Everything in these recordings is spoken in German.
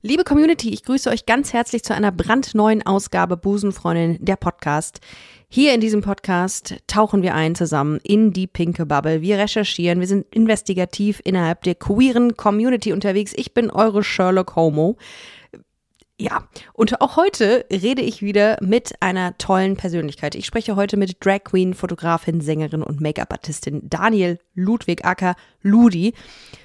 Liebe Community, ich grüße euch ganz herzlich zu einer brandneuen Ausgabe Busenfreundin, der Podcast. Hier in diesem Podcast tauchen wir ein zusammen in die pinke Bubble. Wir recherchieren, wir sind investigativ innerhalb der queeren Community unterwegs. Ich bin eure Sherlock Homo. Ja, und auch heute rede ich wieder mit einer tollen Persönlichkeit. Ich spreche heute mit Drag Queen, Fotografin, Sängerin und Make-up-Artistin Daniel Ludwig Acker Ludi.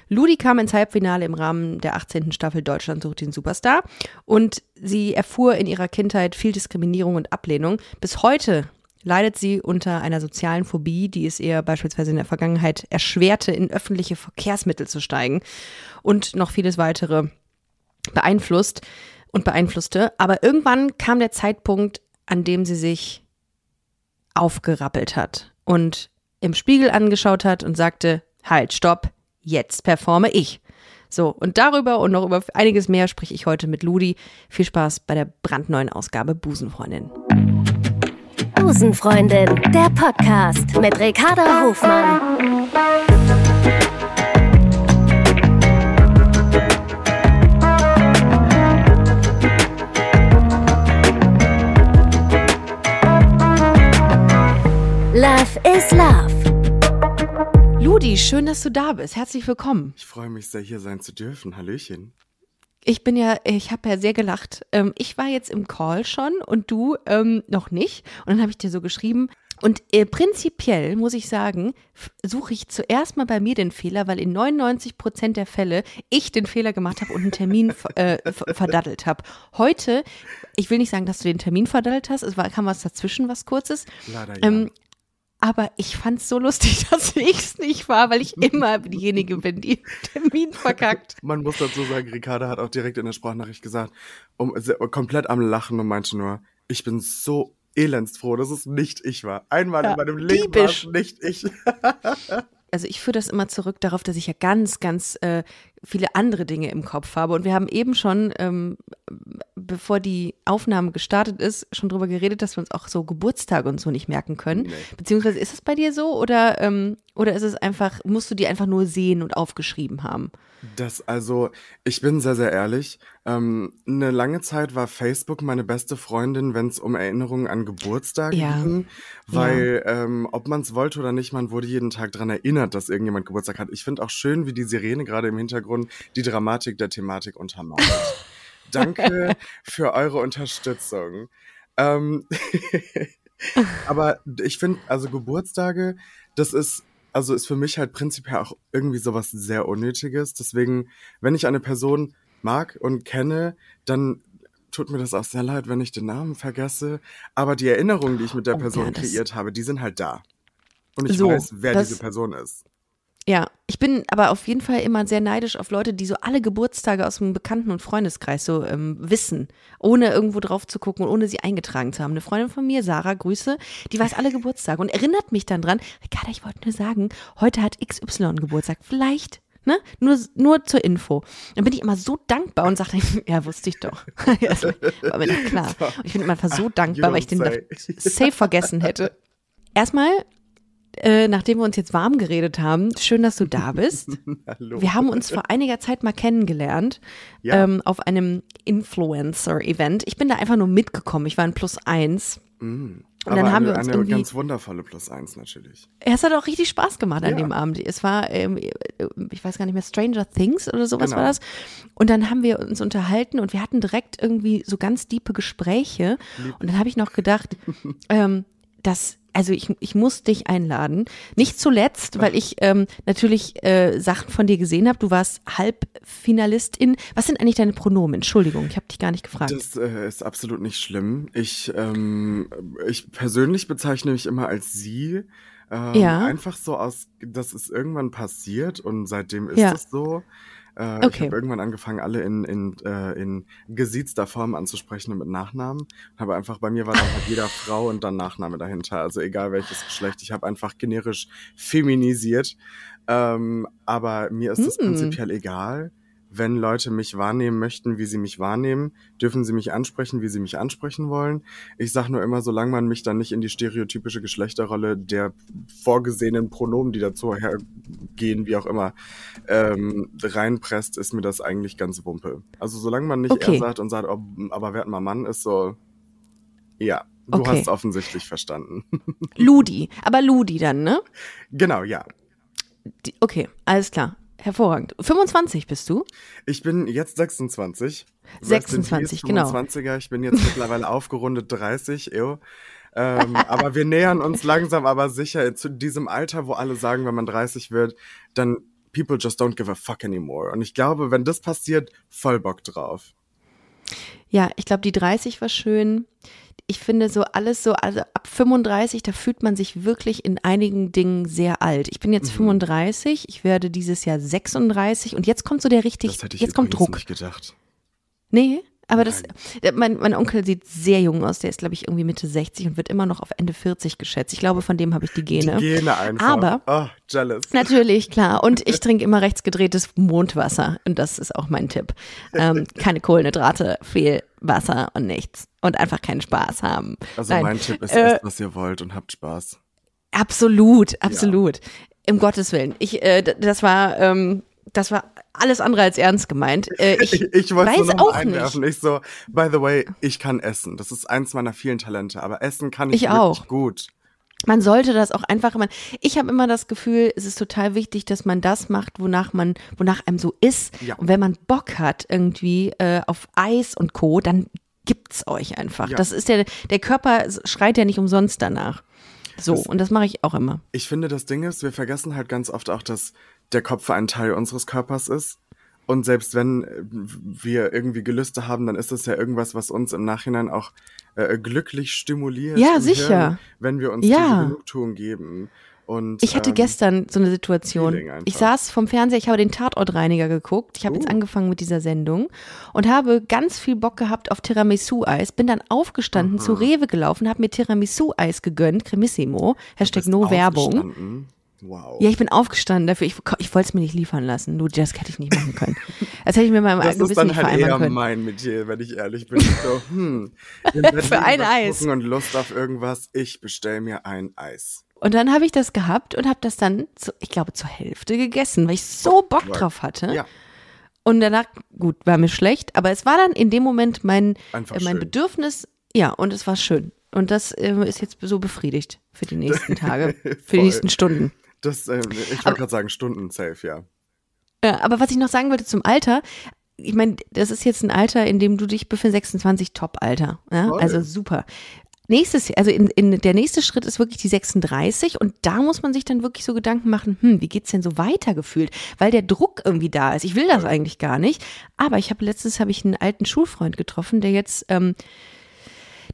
Ludi kam ins Halbfinale im Rahmen der 18. Staffel Deutschland sucht den Superstar und sie erfuhr in ihrer Kindheit viel Diskriminierung und Ablehnung. Bis heute leidet sie unter einer sozialen Phobie, die es ihr beispielsweise in der Vergangenheit erschwerte, in öffentliche Verkehrsmittel zu steigen und noch vieles weitere beeinflusst und beeinflusste. Aber irgendwann kam der Zeitpunkt, an dem sie sich aufgerappelt hat und im Spiegel angeschaut hat und sagte, halt, stopp, jetzt performe ich. So, und darüber und noch über einiges mehr spreche ich heute mit Ludi. Viel Spaß bei der brandneuen Ausgabe Busenfreundin. Busenfreundin, der Podcast mit Ricarda Hofmann. Love is Love. Ludi, schön, dass du da bist. Herzlich willkommen. Ich freue mich sehr, hier sein zu dürfen. Hallöchen. Ich bin ja, ich habe ja sehr gelacht. Ähm, ich war jetzt im Call schon und du ähm, noch nicht. Und dann habe ich dir so geschrieben. Und äh, prinzipiell muss ich sagen, suche ich zuerst mal bei mir den Fehler, weil in 99 Prozent der Fälle ich den Fehler gemacht habe und einen Termin äh, verdaddelt habe. Heute, ich will nicht sagen, dass du den Termin verdaddelt hast, es war, kam was dazwischen, was kurzes. Leider ja. Ähm, aber ich fand es so lustig, dass ich es nicht war, weil ich immer diejenige bin, die den Termin verkackt. Man muss dazu sagen, Ricarda hat auch direkt in der Sprachnachricht gesagt, um, komplett am Lachen und meinte nur, ich bin so elendsfroh, dass es nicht ich war. Einmal Ja, in meinem Leben war es nicht ich. also ich führe das immer zurück darauf, dass ich ja ganz, ganz äh, viele andere Dinge im Kopf habe. Und wir haben eben schon, ähm, bevor die Aufnahme gestartet ist, schon drüber geredet, dass wir uns auch so Geburtstage und so nicht merken können. Nee. Beziehungsweise ist es bei dir so oder, ähm, oder ist es einfach, musst du die einfach nur sehen und aufgeschrieben haben? Das, also, ich bin sehr, sehr ehrlich. Ähm, eine lange Zeit war Facebook meine beste Freundin, wenn es um Erinnerungen an Geburtstage Ja. ging. Weil, ähm, ob man es wollte oder nicht, man wurde jeden Tag dran erinnert, dass irgendjemand Geburtstag hat. Ich finde auch schön, wie die Sirene gerade im Hintergrund die Dramatik der Thematik untermauert. Danke für eure Unterstützung. Ähm, aber ich finde, also Geburtstage, das ist, also ist für mich halt prinzipiell auch irgendwie sowas sehr Unnötiges. Deswegen, wenn ich eine Person mag und kenne, dann tut mir das auch sehr leid, wenn ich den Namen vergesse. Aber die Erinnerungen, die ich mit der Oh, Person ja, das- kreiert habe, die sind halt da. Und ich So, weiß, wer diese Person ist. Ja, ich bin aber auf jeden Fall immer sehr neidisch auf Leute, die so alle Geburtstage aus dem Bekannten- und Freundeskreis so ähm, wissen, ohne irgendwo drauf zu gucken und ohne sie eingetragen zu haben. Eine Freundin von mir, Sarah, Grüße, die weiß alle Geburtstage und erinnert mich dann dran, Ricarda, ich wollte nur sagen, heute hat XY Geburtstag. Vielleicht, ne? Nur, nur zur Info. Dann bin ich immer so dankbar und sage, ja, wusste ich doch. War mir doch klar. Und ich bin immer einfach so dankbar, weil ich den safe vergessen hätte. Erstmal, äh, nachdem wir uns jetzt warm geredet haben, schön, dass du da bist. Hallo. Wir haben uns vor einiger Zeit mal kennengelernt Ja. ähm, auf einem Influencer-Event. Ich bin da einfach nur mitgekommen. Ich war ein Plus eins. Mm. Und Aber dann haben eine, wir uns eine ganz wundervolle Plus eins natürlich. Es hat auch richtig Spaß gemacht an Ja. dem Abend. Es war, ähm, ich weiß gar nicht mehr, Stranger Things oder sowas Genau. war das. Und dann haben wir uns unterhalten und wir hatten direkt irgendwie so ganz diepe Gespräche. Und dann habe ich noch gedacht, ähm, dass, also ich, ich muss dich einladen. Nicht zuletzt, weil ich ähm, natürlich äh, Sachen von dir gesehen habe. Du warst Halbfinalistin. Was sind eigentlich deine Pronomen? Entschuldigung, ich habe dich gar nicht gefragt. Das äh, ist absolut nicht schlimm. Ich, ähm, ich persönlich bezeichne mich immer als sie. Ähm, Ja. Einfach so aus, das ist irgendwann passiert und seitdem ist Ja. es so. Äh, Ich Okay. habe irgendwann angefangen, alle in, in, äh, in gesiezter Form anzusprechen und mit Nachnamen. Habe einfach, bei mir war dann halt jeder Frau und dann Nachname dahinter. Also egal welches Geschlecht. Ich habe einfach generisch feminisiert. Ähm, aber mir ist das Hm. prinzipiell egal, wenn Leute mich wahrnehmen möchten, wie sie mich wahrnehmen, dürfen sie mich ansprechen, wie sie mich ansprechen wollen. Ich sage nur immer, solange man mich dann nicht in die stereotypische Geschlechterrolle der vorgesehenen Pronomen, die dazu hergehen, wie auch immer, ähm, reinpresst, ist mir das eigentlich ganz wumpe. Also solange man nicht Okay. er sagt und sagt, oh, aber wer mal Mann ist, so, ja, du Okay. hast es offensichtlich verstanden. Ludi, aber Ludi dann, ne? genau, ja. Die, okay, alles klar. Hervorragend. 25 bist du? Ich bin jetzt 26. 26, genau. 25er. Ich bin jetzt mittlerweile aufgerundet 30, ew. Ähm, aber wir nähern uns langsam, aber sicher zu diesem Alter, wo alle sagen, wenn man 30 wird, dann people just don't give a fuck anymore. Und ich glaube, wenn das passiert, voll Bock drauf. Ja, ich glaube, die 30 war schön. Ich finde so alles so, also ab 35, da fühlt man sich wirklich in einigen Dingen sehr alt. Ich bin jetzt Mhm. 35, ich werde dieses Jahr 36 und jetzt kommt so der richtig, Das hätte ich jetzt kommt Druck. nicht gedacht. Nee, aber das, der, mein, mein Onkel sieht sehr jung aus, der ist glaube ich irgendwie Mitte 60 und wird immer noch auf Ende 40 geschätzt. Ich glaube, von dem habe ich die Gene. Die Gene einfach. Aber- Oh, jealous. Natürlich, klar. Und ich trinke immer rechtsgedrehtes Mondwasser. Und das ist auch mein Tipp. Ähm, keine Kohlenhydrate, viel Wasser und nichts. Und einfach keinen Spaß haben. Also Nein, mein Tipp ist, äh, esst, was ihr wollt und habt Spaß. Absolut, absolut. Im Gottes Willen. Ich, äh, das war, ähm, das war alles andere als ernst gemeint. Äh, ich, Ich, ich wollte es weiß nur einwerfen. Ich so, by the way, ich kann essen. Das ist eins meiner vielen Talente, aber essen kann ich, Ich wirklich auch. gut. Man sollte das auch einfach immer. Ich habe immer das Gefühl, es ist total wichtig, dass man das macht, wonach man, wonach einem so ist. Ja. Und wenn man Bock hat irgendwie äh, auf Eis und Co, dann gibt's euch einfach. Ja. Das ist der, der Körper schreit ja nicht umsonst danach. So Das- und das mache ich auch immer. Ich finde, das Ding ist, wir vergessen halt ganz oft auch, dass der Kopf ein Teil unseres Körpers ist. Und selbst wenn äh, wir irgendwie Gelüste haben, dann ist das ja irgendwas, was uns im Nachhinein auch äh, glücklich stimuliert. Ja, sicher. Hirn, wenn wir uns Ja. diese Genugtuung geben. Und, Ich hatte ähm, gestern so eine Situation. Ich saß vom Fernseher, ich habe den Tatortreiniger geguckt. Ich habe jetzt Uh. angefangen mit dieser Sendung und habe ganz viel Bock gehabt auf Tiramisu-Eis. Bin dann aufgestanden, zu Rewe gelaufen, habe mir Tiramisu-Eis gegönnt, Cremissimo. Hashtag no Werbung. Wow. Ja, ich bin aufgestanden dafür. Ich, ich wollte es mir nicht liefern lassen. Nur das hätte ich nicht machen können. Das hätte ich mir mal das ist dann nicht halt vereinbaren eher können. mein Metier, wenn ich ehrlich bin. So, hm, Für ein Eis. Und Lust auf irgendwas. Ich bestell mir ein Eis. Und dann habe ich das gehabt und habe das dann, zu, ich glaube, zur Hälfte gegessen, weil ich so Bock drauf hatte. Ja. Und danach, gut, war mir schlecht, aber es war dann in dem Moment mein, Einfach äh, mein schön. Bedürfnis, ja, und es war schön. Und das äh, ist jetzt so befriedigt für die nächsten Tage, für die nächsten Stunden. Das, ähm, ich wollte gerade sagen, Stunden safe, ja. Ja, aber was ich noch sagen wollte zum Alter, ich meine, das ist jetzt ein Alter, in dem du dich befindest, 26 Top-Alter. Ja? Also super. Nächstes, also in, in, der nächste Schritt ist wirklich die 36 und da muss man sich dann wirklich so Gedanken machen, hm, wie geht's denn so weiter gefühlt? Weil der Druck irgendwie da ist. Ich will das eigentlich gar nicht, aber ich habe letztens habe ich einen alten Schulfreund getroffen, der jetzt, ähm,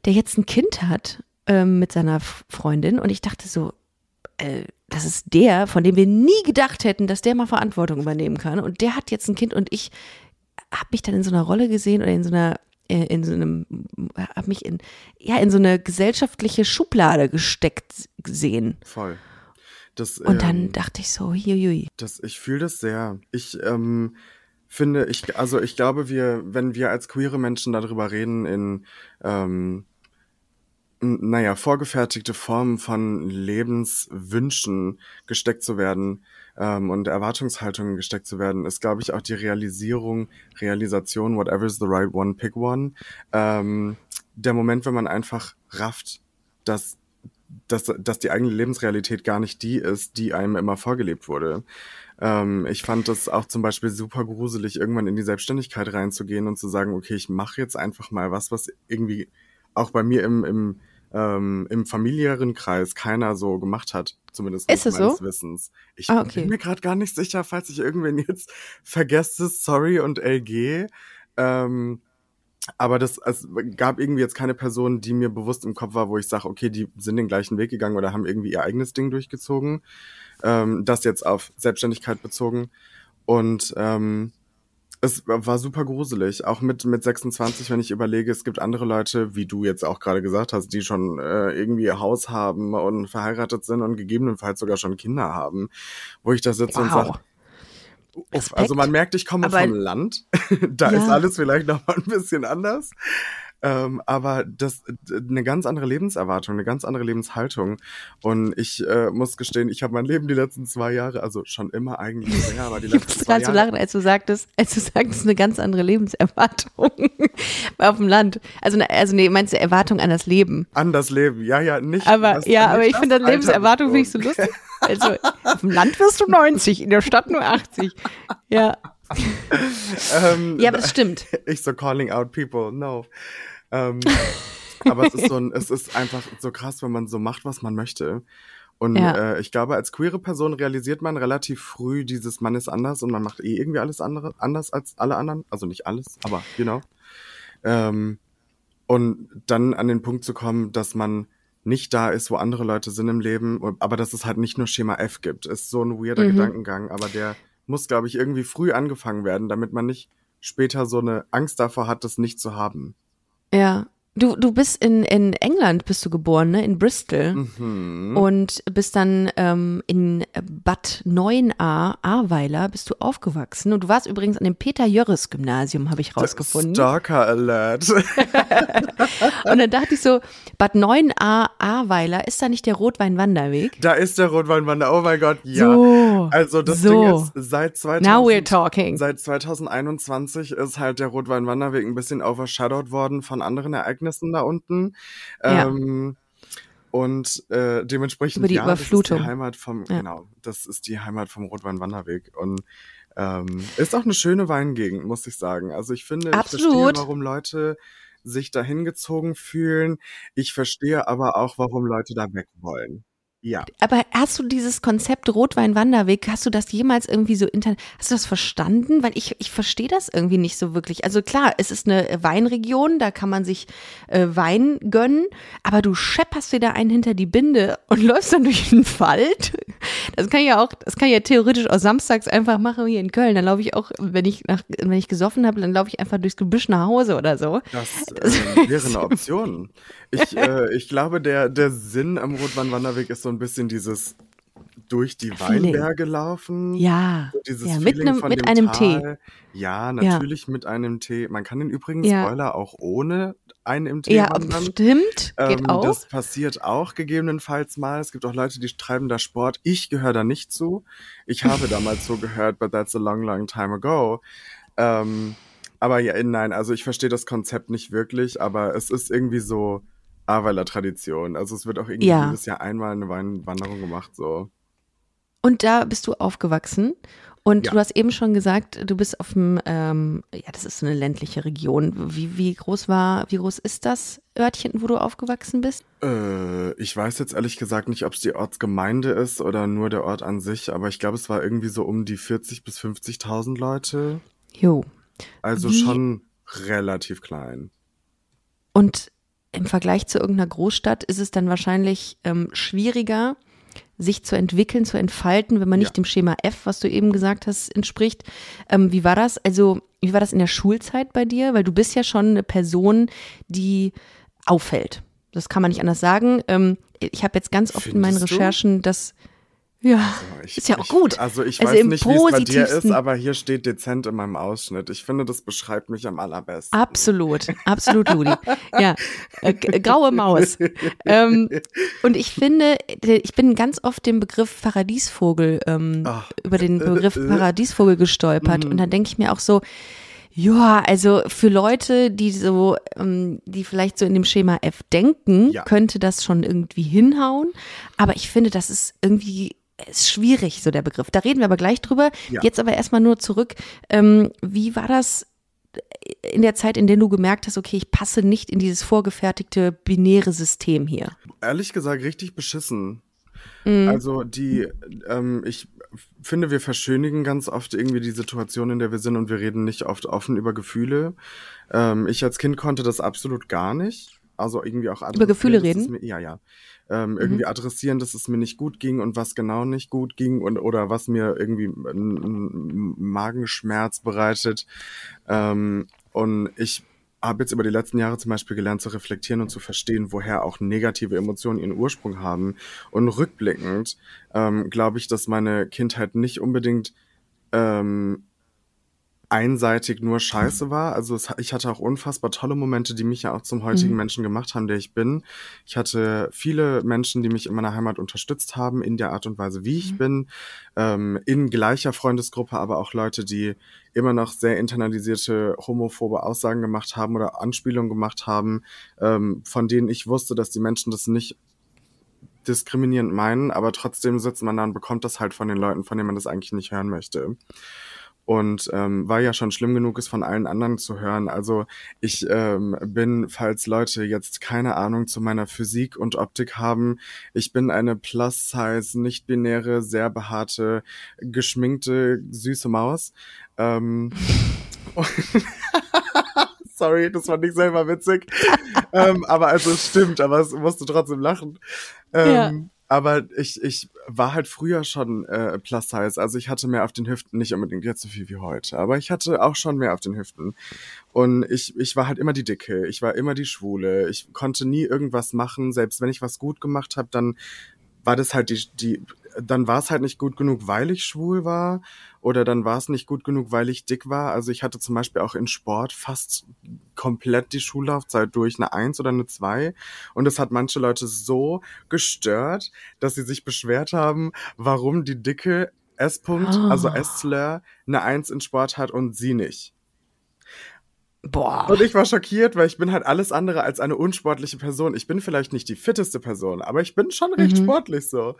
der jetzt ein Kind hat ähm, mit seiner Freundin und ich dachte so, äh, das ist der, von dem wir nie gedacht hätten, dass der mal Verantwortung übernehmen kann. Und der hat jetzt ein Kind und ich habe mich dann in so einer Rolle gesehen oder in so einer äh, in so einem habe mich in ja in so eine gesellschaftliche Schublade gesteckt gesehen Voll. Das, und dann ähm, dachte ich so hiui das, ich fühle das sehr. Ich ähm, finde, ich, also ich glaube, wir, wenn wir als queere Menschen darüber reden, in ähm, naja, vorgefertigte Formen von Lebenswünschen gesteckt zu werden ähm, und Erwartungshaltungen gesteckt zu werden, ist, glaube ich, auch die Realisierung, Realisation, whatever is the right one, pick one. Ähm, der Moment, wenn man einfach rafft, dass, dass, dass die eigene Lebensrealität gar nicht die ist, die einem immer vorgelebt wurde. Ähm, ich fand das auch zum Beispiel super gruselig, irgendwann in die Selbstständigkeit reinzugehen und zu sagen, okay, ich mache jetzt einfach mal was, was irgendwie auch bei mir im, im, ähm, im familiären Kreis keiner so gemacht hat, zumindest Ist es meines so? Wissens. Ich Ah, okay. bin mir gerade gar nicht sicher, falls ich irgendwen jetzt vergesse, sorry und LG. Ähm, aber das, es gab irgendwie jetzt keine Person, die mir bewusst im Kopf war, wo ich sage, okay, die sind den gleichen Weg gegangen oder haben irgendwie ihr eigenes Ding durchgezogen. Ähm, das jetzt auf Selbstständigkeit bezogen. Und ähm, es war super gruselig, auch mit, mit 26, wenn ich überlege, es gibt andere Leute, wie du jetzt auch gerade gesagt hast, die schon äh, irgendwie ihr Haus haben und verheiratet sind und gegebenenfalls sogar schon Kinder haben, wo ich da sitze und wow sage, Uff, also man merkt, ich komme Aber- vom Land. da Ja. ist alles vielleicht noch mal ein bisschen anders. Ähm, aber das eine ganz andere Lebenserwartung, eine ganz andere Lebenshaltung. Und ich äh, muss gestehen, ich habe mein Leben die letzten zwei Jahre, also schon immer eigentlich länger, aber die Ich letzten musste zwei Jahre. lachen, als du sagtest, als du sagtest, eine ganz andere Lebenserwartung auf dem Land. Also, ne- also nee, meinst du Erwartung an das Leben? An das Leben, ja, ja, nicht. Aber das- ja, aber ich finde das Lebenserwartung finde ich so lustig. Also auf dem Land wirst du 90, in der Stadt nur 80. Ja, Ähm, ja, aber das stimmt. ich so calling out people, no. Ähm, aber es ist so ein, es ist einfach so krass, wenn man so macht, was man möchte. Und Ja. äh, ich glaube, als queere Person realisiert man relativ früh dieses, man ist anders und man macht eh irgendwie alles andere anders als alle anderen. Also nicht alles, aber you know. Ähm, und dann an den Punkt zu kommen, dass man nicht da ist, wo andere Leute sind im Leben, aber dass es halt nicht nur Schema F gibt, ist so ein weirder Mhm. Gedankengang, aber der muss, glaube ich, irgendwie früh angefangen werden, damit man nicht später so eine Angst davor hat, das nicht zu haben. Ja. Du, du bist in, in England, bist du geboren, ne? In Bristol. Mhm. Und bist dann ähm, in Bad 9a, Ahrweiler, bist du aufgewachsen. Und du warst übrigens an dem Peter-Jörres-Gymnasium, habe ich rausgefunden. Stalker Alert. Und dann dachte ich so, Bad 9a, Ahrweiler, ist da nicht der Rotwein-Wanderweg? da ist der Rotweinwander. Oh mein Gott, ja. So. Also das so. Ding ist, seit 2000, Now we're talking. Seit 2021 ist halt der Rotweinwanderweg ein bisschen overshadowed worden von anderen Ereignissen da unten. Ja. Ähm, und äh, dementsprechend Über die ja, das ist die Heimat vom Ja. genau, das ist die Heimat vom Rotweinwanderweg und ähm, ist auch eine schöne Weingegend, muss ich sagen. Also ich finde, ich verstehe, Absolut. warum Leute sich da hingezogen fühlen. Ich verstehe aber auch, warum Leute da weg wollen. Ja. Aber hast du dieses Konzept Rotwein-Wanderweg, hast du das jemals irgendwie so intern, hast du das verstanden? Weil ich, ich verstehe das irgendwie nicht so wirklich. Also klar, es ist eine Weinregion, da kann man sich äh, Wein gönnen, aber du schepperst dir da einen hinter die Binde und läufst dann durch den Wald. Das kann ich ja auch, das kann ich ja theoretisch auch samstags einfach machen hier in Köln. Dann laufe ich auch, wenn ich nach, wenn ich gesoffen habe, dann laufe ich einfach durchs Gebüsch nach Hause oder so. Das ähm, wäre eine Option. Ich, äh, ich glaube, der, der Sinn am Rotweinwanderweg ist so ein bisschen dieses durch die Feeling. Weinberge laufen. Ja, So Dieses ja mit von mit einem Tal. Ja, natürlich mit einem Tee. Man kann den übrigens, Ja. Spoiler, auch ohne einen im Tee Ja, wandern. stimmt, geht Ähm, auch. Das passiert auch gegebenenfalls mal. Es gibt auch Leute, die treiben da Sport. Ich gehöre da nicht zu. Ich habe damals so gehört, but that's a long, long time ago. Ähm, aber ja, nein, also ich verstehe das Konzept nicht wirklich, aber es ist irgendwie so Aweiler Tradition. Also es wird auch irgendwie Ja. jedes Jahr einmal eine Weinwanderung gemacht, so. Und da bist du aufgewachsen. Und Ja. du hast eben schon gesagt, du bist auf dem, ähm, ja, das ist so eine ländliche Region. Wie, wie groß war, wie groß ist das Örtchen, wo du aufgewachsen bist? Äh, ich weiß jetzt ehrlich gesagt nicht, ob es die Ortsgemeinde ist oder nur der Ort an sich, aber ich glaube, es war irgendwie so um die 40 bis 50.000 Leute. Jo. Also Wie- schon relativ klein. Und im Vergleich zu irgendeiner Großstadt ist es dann wahrscheinlich ähm, schwieriger, sich zu entwickeln, zu entfalten, wenn man nicht Ja. dem Schema F, was du eben gesagt hast, entspricht. Ähm, wie war das? Also, wie war das in der Schulzeit bei dir? Weil du bist ja schon eine Person, die auffällt. Das kann man nicht anders sagen. Ähm, ich habe jetzt ganz oft in meinen Findest du? Recherchen das, ja, Ich, ist ja auch ich, gut. Also ich Also weiß nicht, wie es bei dir ist, aber hier steht dezent in meinem Ausschnitt. Ich finde, das beschreibt mich am allerbesten. Absolut, absolut, Ludi. Ja, äh, graue Maus. Ähm, und ich finde, ich bin ganz oft den Begriff Paradiesvogel, ähm, Ach. über den Begriff Äh, äh. Paradiesvogel gestolpert. Mhm. Und dann denke ich mir auch so, ja, also für Leute, die so, ähm, die vielleicht so in dem Schema F denken, Ja. könnte das schon irgendwie hinhauen. Aber ich finde, das ist irgendwie ist schwierig, so der Begriff. Da reden wir aber gleich drüber. Ja. Jetzt aber erstmal nur zurück. Ähm, wie war das in der Zeit, in der du gemerkt hast, okay, ich passe nicht in dieses vorgefertigte binäre System hier? Ehrlich gesagt, richtig beschissen. Mhm. Also die, ähm, ich finde, wir verschönigen ganz oft irgendwie die Situation, in der wir sind und wir reden nicht oft offen über Gefühle. Ähm, ich als Kind konnte das absolut gar nicht. Also irgendwie auch adressieren, Gefühle dass es reden? Mir, ja, ja. Ähm, irgendwie adressieren, dass es mir nicht gut ging und was genau nicht gut ging und oder was mir irgendwie einen einen Magenschmerz bereitet. Ähm, und ich habe jetzt über die letzten Jahre zum Beispiel gelernt zu reflektieren und zu verstehen, woher auch negative Emotionen ihren Ursprung haben. Und rückblickend ähm, glaube ich, dass meine Kindheit nicht unbedingt ähm, einseitig nur scheiße war. Also es, ich hatte auch unfassbar tolle Momente, die mich ja auch zum heutigen Mhm. Menschen gemacht haben, der ich bin. Ich hatte viele Menschen, die mich in meiner Heimat unterstützt haben, in der Art und Weise, wie ich Mhm. bin, ähm, in gleicher Freundesgruppe, aber auch Leute, die immer noch sehr internalisierte homophobe Aussagen gemacht haben oder Anspielungen gemacht haben, ähm, von denen ich wusste, dass die Menschen das nicht diskriminierend meinen, aber trotzdem sitzt man da und bekommt das halt von den Leuten, von denen man das eigentlich nicht hören möchte. Und ähm, weil ja schon schlimm genug ist, von allen anderen zu hören. Also ich ähm, bin, falls Leute jetzt keine Ahnung zu meiner Physik und Optik haben, ich bin eine Plus-Size, nicht-binäre, sehr behaarte, geschminkte, süße Maus. Ähm, Sorry, das war nicht selber witzig. ähm, aber also es stimmt, aber es musste trotzdem lachen. Ähm. Aber ich, ich war halt früher schon äh, plus size. Also ich hatte mehr auf den Hüften, nicht unbedingt jetzt so viel wie heute, aber ich hatte auch schon mehr auf den Hüften. Und ich, ich war halt immer die Dicke, ich war immer die Schwule. Ich konnte nie irgendwas machen, selbst wenn ich was gut gemacht habe, dann war das halt die, die, dann war es halt nicht gut genug, weil ich schwul war, oder dann war es nicht gut genug, weil ich dick war. Also ich hatte zum Beispiel auch in Sport fast komplett die Schullaufzeit durch eine Eins oder eine Zwei. Und das hat manche Leute so gestört, dass sie sich beschwert haben, warum die dicke S-Punkt, Ah. also S-Slur, eine Eins in Sport hat und sie nicht. Boah. Und ich war schockiert, weil ich bin halt alles andere als eine unsportliche Person. Ich bin vielleicht nicht die fitteste Person, aber ich bin schon recht Mhm. sportlich so.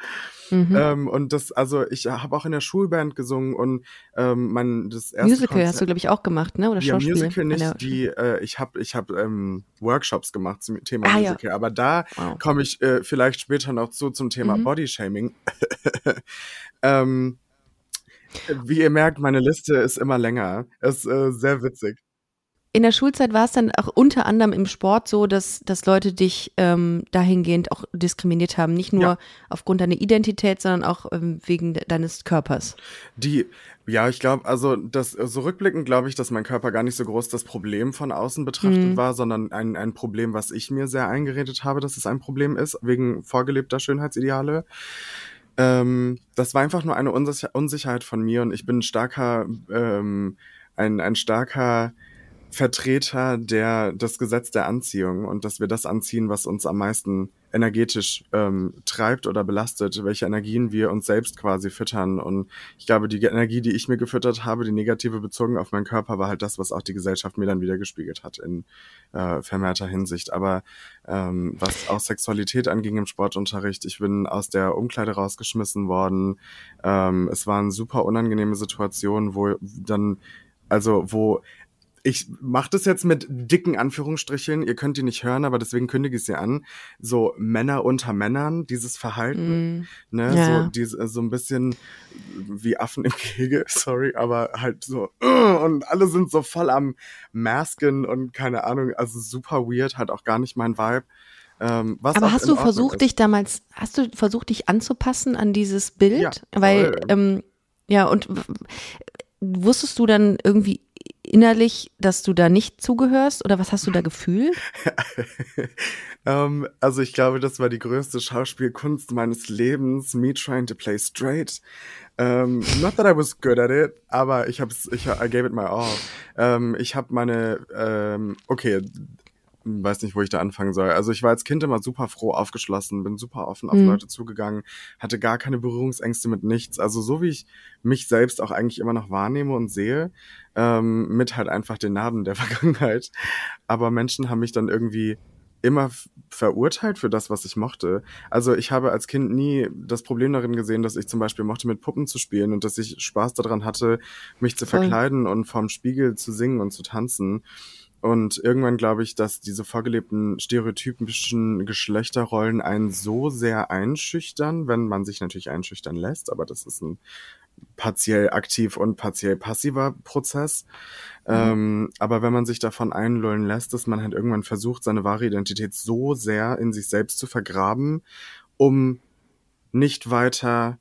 Mhm. Ähm, und das, also ich habe auch in der Schulband gesungen und ähm, mein das erste Musical Konzert, hast du, glaube ich, auch gemacht, ne? Oder ja, Schauspiel? Musical nicht, die äh, ich habe ich habe ähm, Workshops gemacht zum Thema Ah, ja. Musical, aber da Wow. komme ich äh, vielleicht später noch zu zum Thema Mhm. Bodyshaming. ähm, wie ihr merkt, meine Liste ist immer länger. Ist äh, sehr witzig. In der Schulzeit war es dann auch unter anderem im Sport so, dass, dass Leute dich ähm, dahingehend auch diskriminiert haben. Nicht nur Ja. aufgrund deiner Identität, sondern auch ähm, wegen de deines Körpers. Die, ja, ich glaube, also das so rückblickend glaube ich, dass mein Körper gar nicht so groß das Problem von außen betrachtet Mhm. war, sondern ein, ein Problem, was ich mir sehr eingeredet habe, dass es ein Problem ist, wegen vorgelebter Schönheitsideale. Ähm, das war einfach nur eine Unsicher Unsicherheit von mir und ich bin ein starker, ähm, ein, ein starker Vertreter der, des Gesetz der Anziehung und dass wir das anziehen, was uns am meisten energetisch ähm, treibt oder belastet, welche Energien wir uns selbst quasi füttern. Und ich glaube, die Energie, die ich mir gefüttert habe, die negative bezogen auf meinen Körper, war halt das, was auch die Gesellschaft mir dann wieder gespiegelt hat in äh, vermehrter Hinsicht. Aber ähm, was auch Sexualität anging im Sportunterricht, ich bin aus der Umkleide rausgeschmissen worden. Ähm, es waren super unangenehme Situationen, wo dann, also wo ich mache das jetzt mit dicken Anführungsstrichen, ihr könnt die nicht hören, aber deswegen kündige ich sie an. So Männer unter Männern, dieses Verhalten, Mhm. ne, Ja. so, diese, so ein bisschen wie Affen im Gehege, sorry, aber halt so, und alle sind so voll am Masken und keine Ahnung, also super weird, halt auch gar nicht mein Vibe. Ähm, Aber hast du Ordnung versucht, ist. dich damals, hast du versucht, dich anzupassen an dieses Bild? Ja, Weil, ähm, ja, und wusstest du dann irgendwie innerlich, dass du da nicht zugehörst? Oder was hast du da gefühlt? ähm, also ich glaube, das war die größte Schauspielkunst meines Lebens, me trying to play straight. Ähm, not that I was good at it, aber ich hab's, ich I gave it my all. Ähm, ich habe meine, okay, weiß nicht, wo ich da anfangen soll. Also ich war als Kind immer super froh aufgeschlossen, bin super offen auf Mhm. Leute zugegangen, hatte gar keine Berührungsängste mit nichts. Also so wie ich mich selbst auch eigentlich immer noch wahrnehme und sehe, ähm, mit halt einfach den Narben der Vergangenheit. Aber Menschen haben mich dann irgendwie immer verurteilt für das, was ich mochte. Also ich habe als Kind nie das Problem darin gesehen, dass ich zum Beispiel mochte, mit Puppen zu spielen und dass ich Spaß daran hatte, mich zu verkleiden und vorm Spiegel zu singen und zu tanzen. Und irgendwann glaube ich, dass diese vorgelebten stereotypischen Geschlechterrollen einen so sehr einschüchtern, wenn man sich natürlich einschüchtern lässt, aber das ist ein partiell aktiv und partiell passiver Prozess. Ähm, aber wenn man sich davon einlullen lässt, dass man halt irgendwann versucht, seine wahre Identität so sehr in sich selbst zu vergraben, um nicht weiter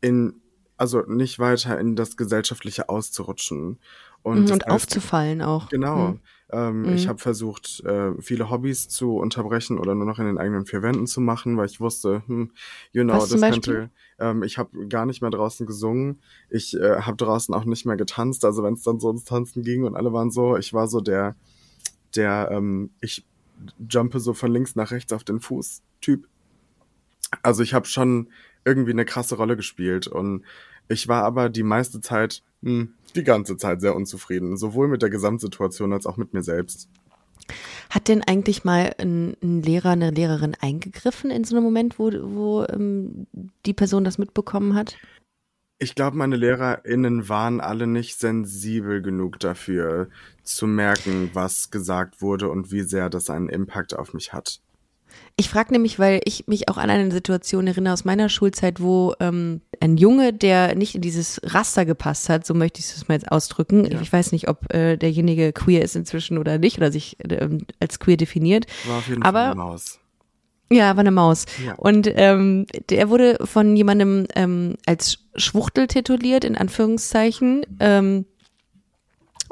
in, also nicht weiter in das Gesellschaftliche auszurutschen. Und, das und heißt- aufzufallen auch. Genau. Mhm. Ähm, Mhm. Ich habe versucht, äh, viele Hobbys zu unterbrechen oder nur noch in den eigenen vier Wänden zu machen, weil ich wusste, hm, you zum das könnte. Ähm, ich habe gar nicht mehr draußen gesungen. Ich äh, habe draußen auch nicht mehr getanzt. Also wenn es dann so ums Tanzen ging und alle waren so, ich war so der, der, ähm, ich jumpe so von links nach rechts auf den Fuß Typ. Also ich habe schon irgendwie eine krasse Rolle gespielt und ich war aber die meiste Zeit, hm, die ganze Zeit sehr unzufrieden, sowohl mit der Gesamtsituation als auch mit mir selbst. Hat denn eigentlich mal ein, ein Lehrer, eine Lehrerin eingegriffen in so einem Moment, wo, wo ähm, die Person das mitbekommen hat? Ich glaube, meine LehrerInnen waren alle nicht sensibel genug dafür, zu merken, was gesagt wurde und wie sehr das einen Impact auf mich hat. Ich frage nämlich, weil ich mich auch an eine Situation erinnere aus meiner Schulzeit, wo ähm, ein Junge, der nicht in dieses Raster gepasst hat, so möchte ich es mal jetzt ausdrücken. Ja. Ich weiß nicht, ob äh, derjenige queer ist inzwischen oder nicht oder sich ähm, als queer definiert. War auf jeden Aber- Fall eine Maus. Ja, war eine Maus. Ja. Und ähm, der wurde von jemandem ähm, als Schwuchtel tituliert, in Anführungszeichen. Ähm,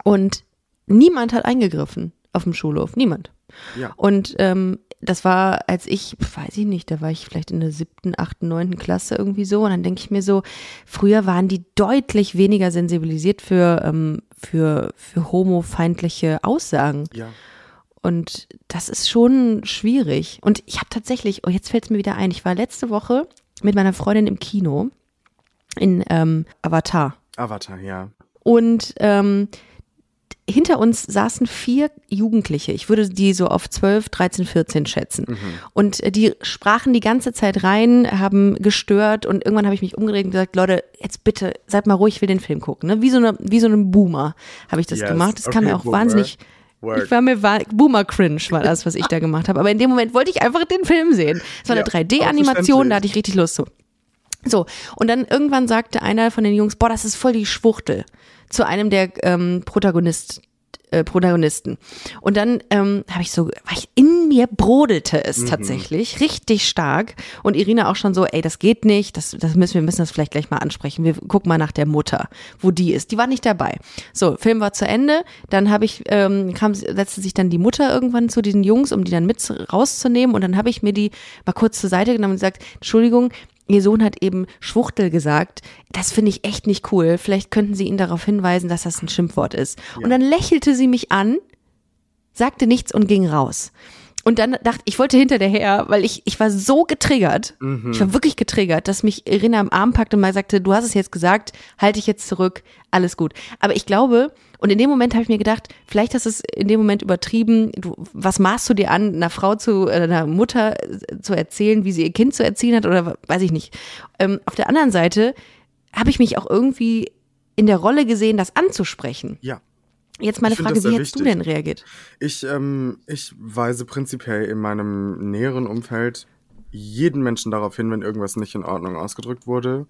und niemand hat eingegriffen auf dem Schulhof. Niemand. Ja. Und ähm, das war, als ich, weiß ich nicht, da war ich vielleicht in der siebten, achten, neunten Klasse irgendwie so. Und dann denke ich mir so, früher waren die deutlich weniger sensibilisiert für, ähm, für, für homofeindliche Aussagen. Ja. Und das ist schon schwierig. Und ich habe tatsächlich, oh, jetzt fällt es mir wieder ein, ich war letzte Woche mit meiner Freundin im Kino in ähm, Avatar. Avatar, ja. Und ähm, hinter uns saßen vier Jugendliche. Ich würde die so auf 12, 13, 14 schätzen. Und äh, die sprachen die ganze Zeit rein, haben gestört und irgendwann habe ich mich umgedreht und gesagt, Leute, jetzt bitte, seid mal ruhig, ich will den Film gucken. Ne? Wie so eine, wie so ein Boomer habe ich das Yes. gemacht. Das kam Okay, mir auch Boomer. wahnsinnig. Work. Ich war mir wa- Boomer Cringe war das, was ich da gemacht habe. Aber in dem Moment wollte ich einfach den Film sehen. Es war eine Ja, 3D-Animation, da hatte ich richtig Lust zu. So, und dann irgendwann sagte einer von den Jungs, boah, das ist voll die Schwuchtel, zu einem der ähm, Protagonist, äh, Protagonisten. Und dann ähm, habe ich so, ich in mir brodelte es tatsächlich richtig stark. Und Irina auch schon so, ey, das geht nicht, das, das müssen wir müssen das vielleicht gleich mal ansprechen. Wir gucken mal nach der Mutter, wo die ist. Die war nicht dabei. So, Film war zu Ende. Dann habe ich, ähm, kam, setzte sich dann die Mutter irgendwann zu diesen Jungs, um die dann mit rauszunehmen. Und dann habe ich mir die mal kurz zur Seite genommen und gesagt, Entschuldigung, Ihr Sohn hat eben Schwuchtel gesagt. Das finde ich echt nicht cool. Vielleicht könnten Sie ihn darauf hinweisen, dass das ein Schimpfwort ist. Und dann lächelte sie mich an, sagte nichts und ging raus. Und dann dachte ich, wollte hinter der her, weil ich, ich war so getriggert. Ich war wirklich getriggert, dass mich Irina am Arm packte und mal sagte, du hast es jetzt gesagt, halte ich jetzt zurück, alles gut. Aber ich glaube, und in dem Moment habe ich mir gedacht, vielleicht hast du es in dem Moment übertrieben. Du, was maßt du dir an, einer Frau zu, äh, einer Mutter äh, zu erzählen, wie sie ihr Kind zu erziehen hat oder weiß ich nicht. Ähm, auf der anderen Seite habe ich mich auch irgendwie in der Rolle gesehen, das anzusprechen. Ja. Jetzt meine Frage, wie hättest du wichtig. denn reagiert? Ich, ähm, ich weise prinzipiell in meinem näheren Umfeld jeden Menschen darauf hin, wenn irgendwas nicht in Ordnung ausgedrückt wurde.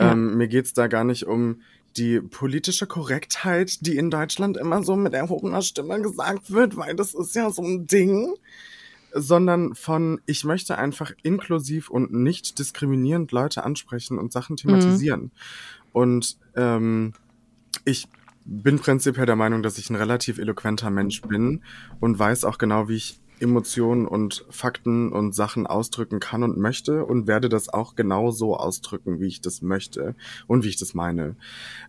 Ja. Ähm, mir geht's da gar nicht um die politische Korrektheit, die in Deutschland immer so mit erhobener Stimme gesagt wird, weil das ist ja so ein Ding, sondern von, ich möchte einfach inklusiv und nicht diskriminierend Leute ansprechen und Sachen thematisieren. Und ähm, ich bin prinzipiell der Meinung, dass ich ein relativ eloquenter Mensch bin und weiß auch genau, wie ich Emotionen und Fakten und Sachen ausdrücken kann und möchte und werde das auch genau so ausdrücken, wie ich das möchte und wie ich das meine.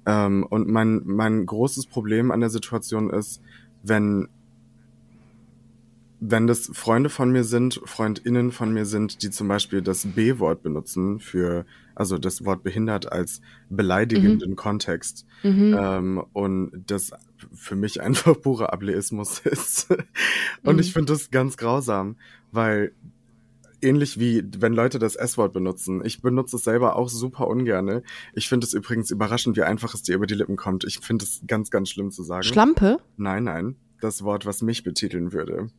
Ähm, und mein, mein großes Problem an der Situation ist, wenn wenn das Freunde von mir sind, FreundInnen von mir sind, die zum Beispiel das B-Wort benutzen für, also das Wort behindert als beleidigenden Kontext. Mhm. Ähm, und das für mich einfach purer Ableismus ist. und Mhm. ich finde das ganz grausam, weil ähnlich wie wenn Leute das S-Wort benutzen. Ich benutze es selber auch super ungerne. Ich finde es übrigens überraschend, wie einfach es dir über die Lippen kommt. Ich finde es ganz, ganz schlimm zu sagen. Schlampe? nein, nein. Das Wort, was mich betiteln würde.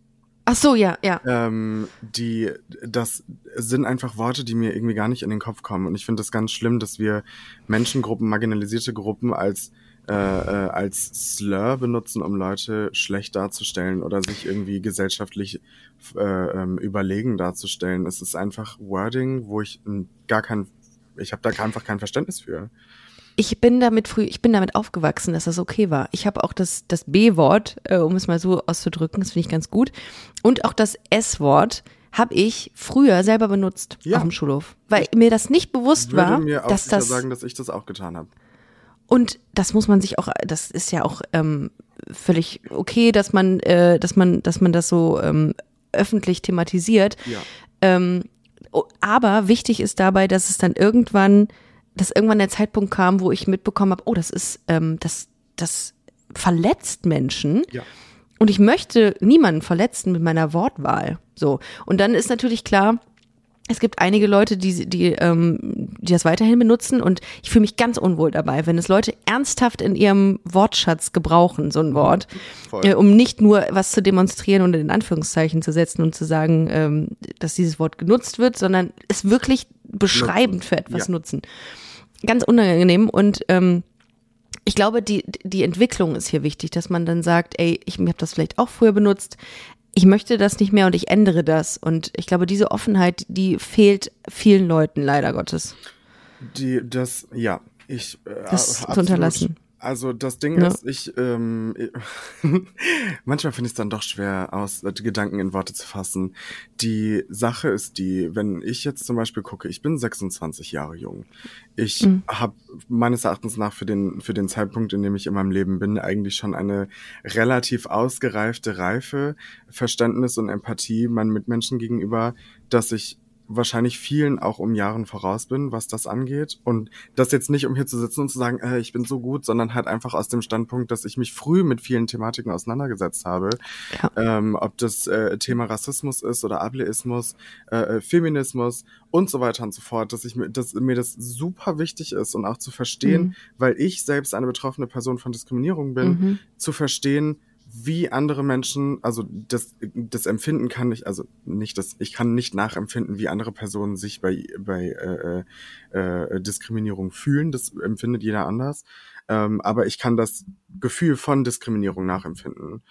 Ach so, ja, ja. Ähm, die, das sind einfach Worte, die mir irgendwie gar nicht in den Kopf kommen. Und ich finde es ganz schlimm, dass wir Menschengruppen, marginalisierte Gruppen als äh, äh, als Slur benutzen, um Leute schlecht darzustellen oder sich irgendwie gesellschaftlich äh, ähm, überlegen darzustellen. Es ist einfach Wording, wo ich gar kein, ich habe da einfach kein Verständnis für. ich bin damit früh, ich bin damit aufgewachsen, dass das okay war. Ich habe auch das, das B-Wort, äh, um es mal so auszudrücken, das finde ich ganz gut. Und auch das S-Wort habe ich früher selber benutzt Ja. auf dem Schulhof, weil mir das nicht bewusst würde war, mir auch dass das sagen, dass ich das auch getan habe. Und das muss man sich auch, das ist ja auch ähm, völlig okay, dass man, äh, dass man, dass man das so ähm, öffentlich thematisiert. Ja. Ähm, aber wichtig ist dabei, dass es dann irgendwann, dass irgendwann der Zeitpunkt kam, wo ich mitbekommen habe, oh, das ist, ähm, das, das verletzt Menschen. Ja. Und ich möchte niemanden verletzen mit meiner Wortwahl. So. Und dann ist natürlich klar, es gibt einige Leute, die, die, ähm, die das weiterhin benutzen und ich fühle mich ganz unwohl dabei, wenn es Leute ernsthaft in ihrem Wortschatz gebrauchen, so ein Wort, Voll. äh, um nicht nur was zu demonstrieren und in Anführungszeichen zu setzen und zu sagen, ähm, dass dieses Wort genutzt wird, sondern es wirklich beschreibend für etwas Ja. nutzen. Ganz unangenehm und ähm, ich glaube, die, die Entwicklung ist hier wichtig, dass man dann sagt, ey, ich habe das vielleicht auch früher benutzt, ich möchte das nicht mehr und ich ändere das. Und ich glaube, diese Offenheit, die fehlt vielen Leuten leider Gottes. Die, das, ja, ich. Äh, Das zu unterlassen. Also das Ding Ja. ist, ich, ähm, manchmal finde ich es dann doch schwer, aus äh, Gedanken in Worte zu fassen. Die Sache ist die, wenn ich jetzt zum Beispiel gucke, ich bin 26 Jahre jung. Ich Mhm. habe meines Erachtens nach für den, für den Zeitpunkt, in dem ich in meinem Leben bin, eigentlich schon eine relativ ausgereifte Reife, Verständnis und Empathie meinen Mitmenschen gegenüber, dass ich wahrscheinlich vielen auch um Jahren voraus bin, was das angeht. Und das jetzt nicht, um hier zu sitzen und zu sagen, äh, ich bin so gut, sondern halt einfach aus dem Standpunkt, dass ich mich früh mit vielen Thematiken auseinandergesetzt habe. Ja. Ähm, ob das äh, Thema Rassismus ist oder Ableismus, äh, äh, Feminismus und so weiter und so fort, dass ich mir, dass mir das super wichtig ist und auch zu verstehen, Mhm. weil ich selbst eine betroffene Person von Diskriminierung bin, Mhm. zu verstehen, wie andere Menschen, also das, das Empfinden kann ich, also nicht das, ich kann nicht nachempfinden, wie andere Personen sich bei, bei äh, äh, Diskriminierung fühlen. Das empfindet jeder anders. Ähm, aber ich kann das Gefühl von Diskriminierung nachempfinden.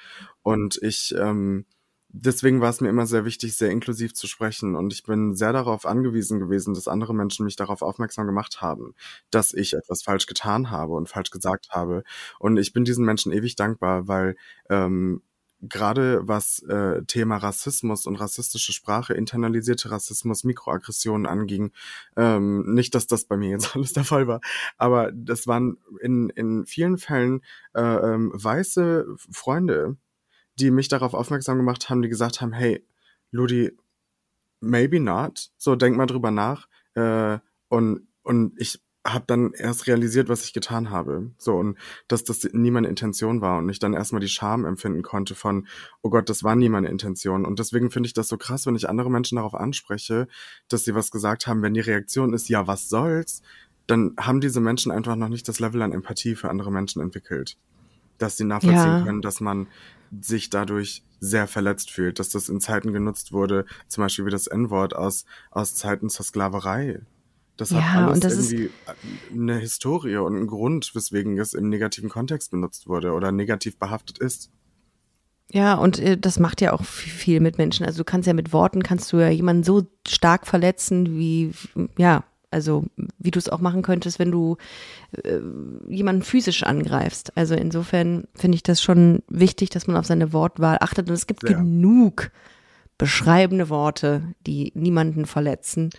Und ich, ähm, deswegen war es mir immer sehr wichtig, sehr inklusiv zu sprechen. Und ich bin sehr darauf angewiesen gewesen, dass andere Menschen mich darauf aufmerksam gemacht haben, dass ich etwas falsch getan habe und falsch gesagt habe. Und ich bin diesen Menschen ewig dankbar, weil ähm, gerade was äh, Thema Rassismus und rassistische Sprache, internalisierte Rassismus, Mikroaggressionen anging, ähm, nicht, dass das bei mir jetzt alles der Fall war, aber das waren in, in vielen Fällen äh, ähm, weiße Freunde, die mich darauf aufmerksam gemacht haben, die gesagt haben, hey, Ludi, maybe not. So, denk mal drüber nach. Äh, und, und ich habe dann erst realisiert, was ich getan habe. So, und dass das nie meine Intention war und ich dann erstmal die Scham empfinden konnte von, oh Gott, das war nie meine Intention. Und deswegen finde ich das so krass, wenn ich andere Menschen darauf anspreche, dass sie was gesagt haben, wenn die Reaktion ist, ja, was soll's, dann haben diese Menschen einfach noch nicht das Level an Empathie für andere Menschen entwickelt. Dass sie nachvollziehen Ja. können, dass man sich dadurch sehr verletzt fühlt, dass das in Zeiten genutzt wurde, zum Beispiel wie das N-Wort aus, aus Zeiten zur Sklaverei. Das hat Ja, alles und das ist- irgendwie eine Historie und einen Grund, weswegen es im negativen Kontext benutzt wurde oder negativ behaftet ist. Ja, und äh, das macht ja auch viel mit Menschen. Also du kannst ja mit Worten, kannst du ja jemanden so stark verletzen, wie, ja, also wie du es auch machen könntest, wenn du äh, jemanden physisch angreifst. Also insofern finde ich das schon wichtig, dass man auf seine Wortwahl achtet. Und es gibt Sehr. genug beschreibende Worte, die niemanden verletzen.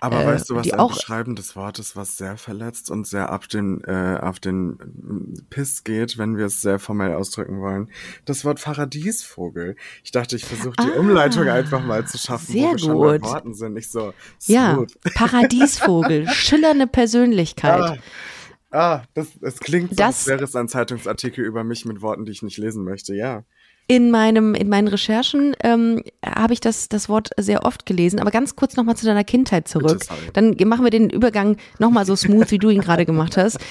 Aber Äh, weißt du, was die ein auch- beschreibendes Wort ist, was sehr verletzt und sehr auf den, äh, auf den mm, Piss geht, wenn wir es sehr formell ausdrücken wollen? Das Wort Paradiesvogel. Ich dachte, ich versuche die Ah, Umleitung einfach mal zu schaffen, sehr wo wir schon bei gut. Worten sind. Nicht so Ja. Paradiesvogel, schillernde Persönlichkeit. Ah, ah das, es klingt so, Das- als wäre es ein Zeitungsartikel über mich mit Worten, die ich nicht lesen möchte. Ja. In meinem, in meinen Recherchen ähm, habe ich das, das Wort sehr oft gelesen. Aber ganz kurz nochmal zu deiner Kindheit zurück. Dann machen wir den Übergang nochmal so smooth, wie du ihn gerade gemacht hast.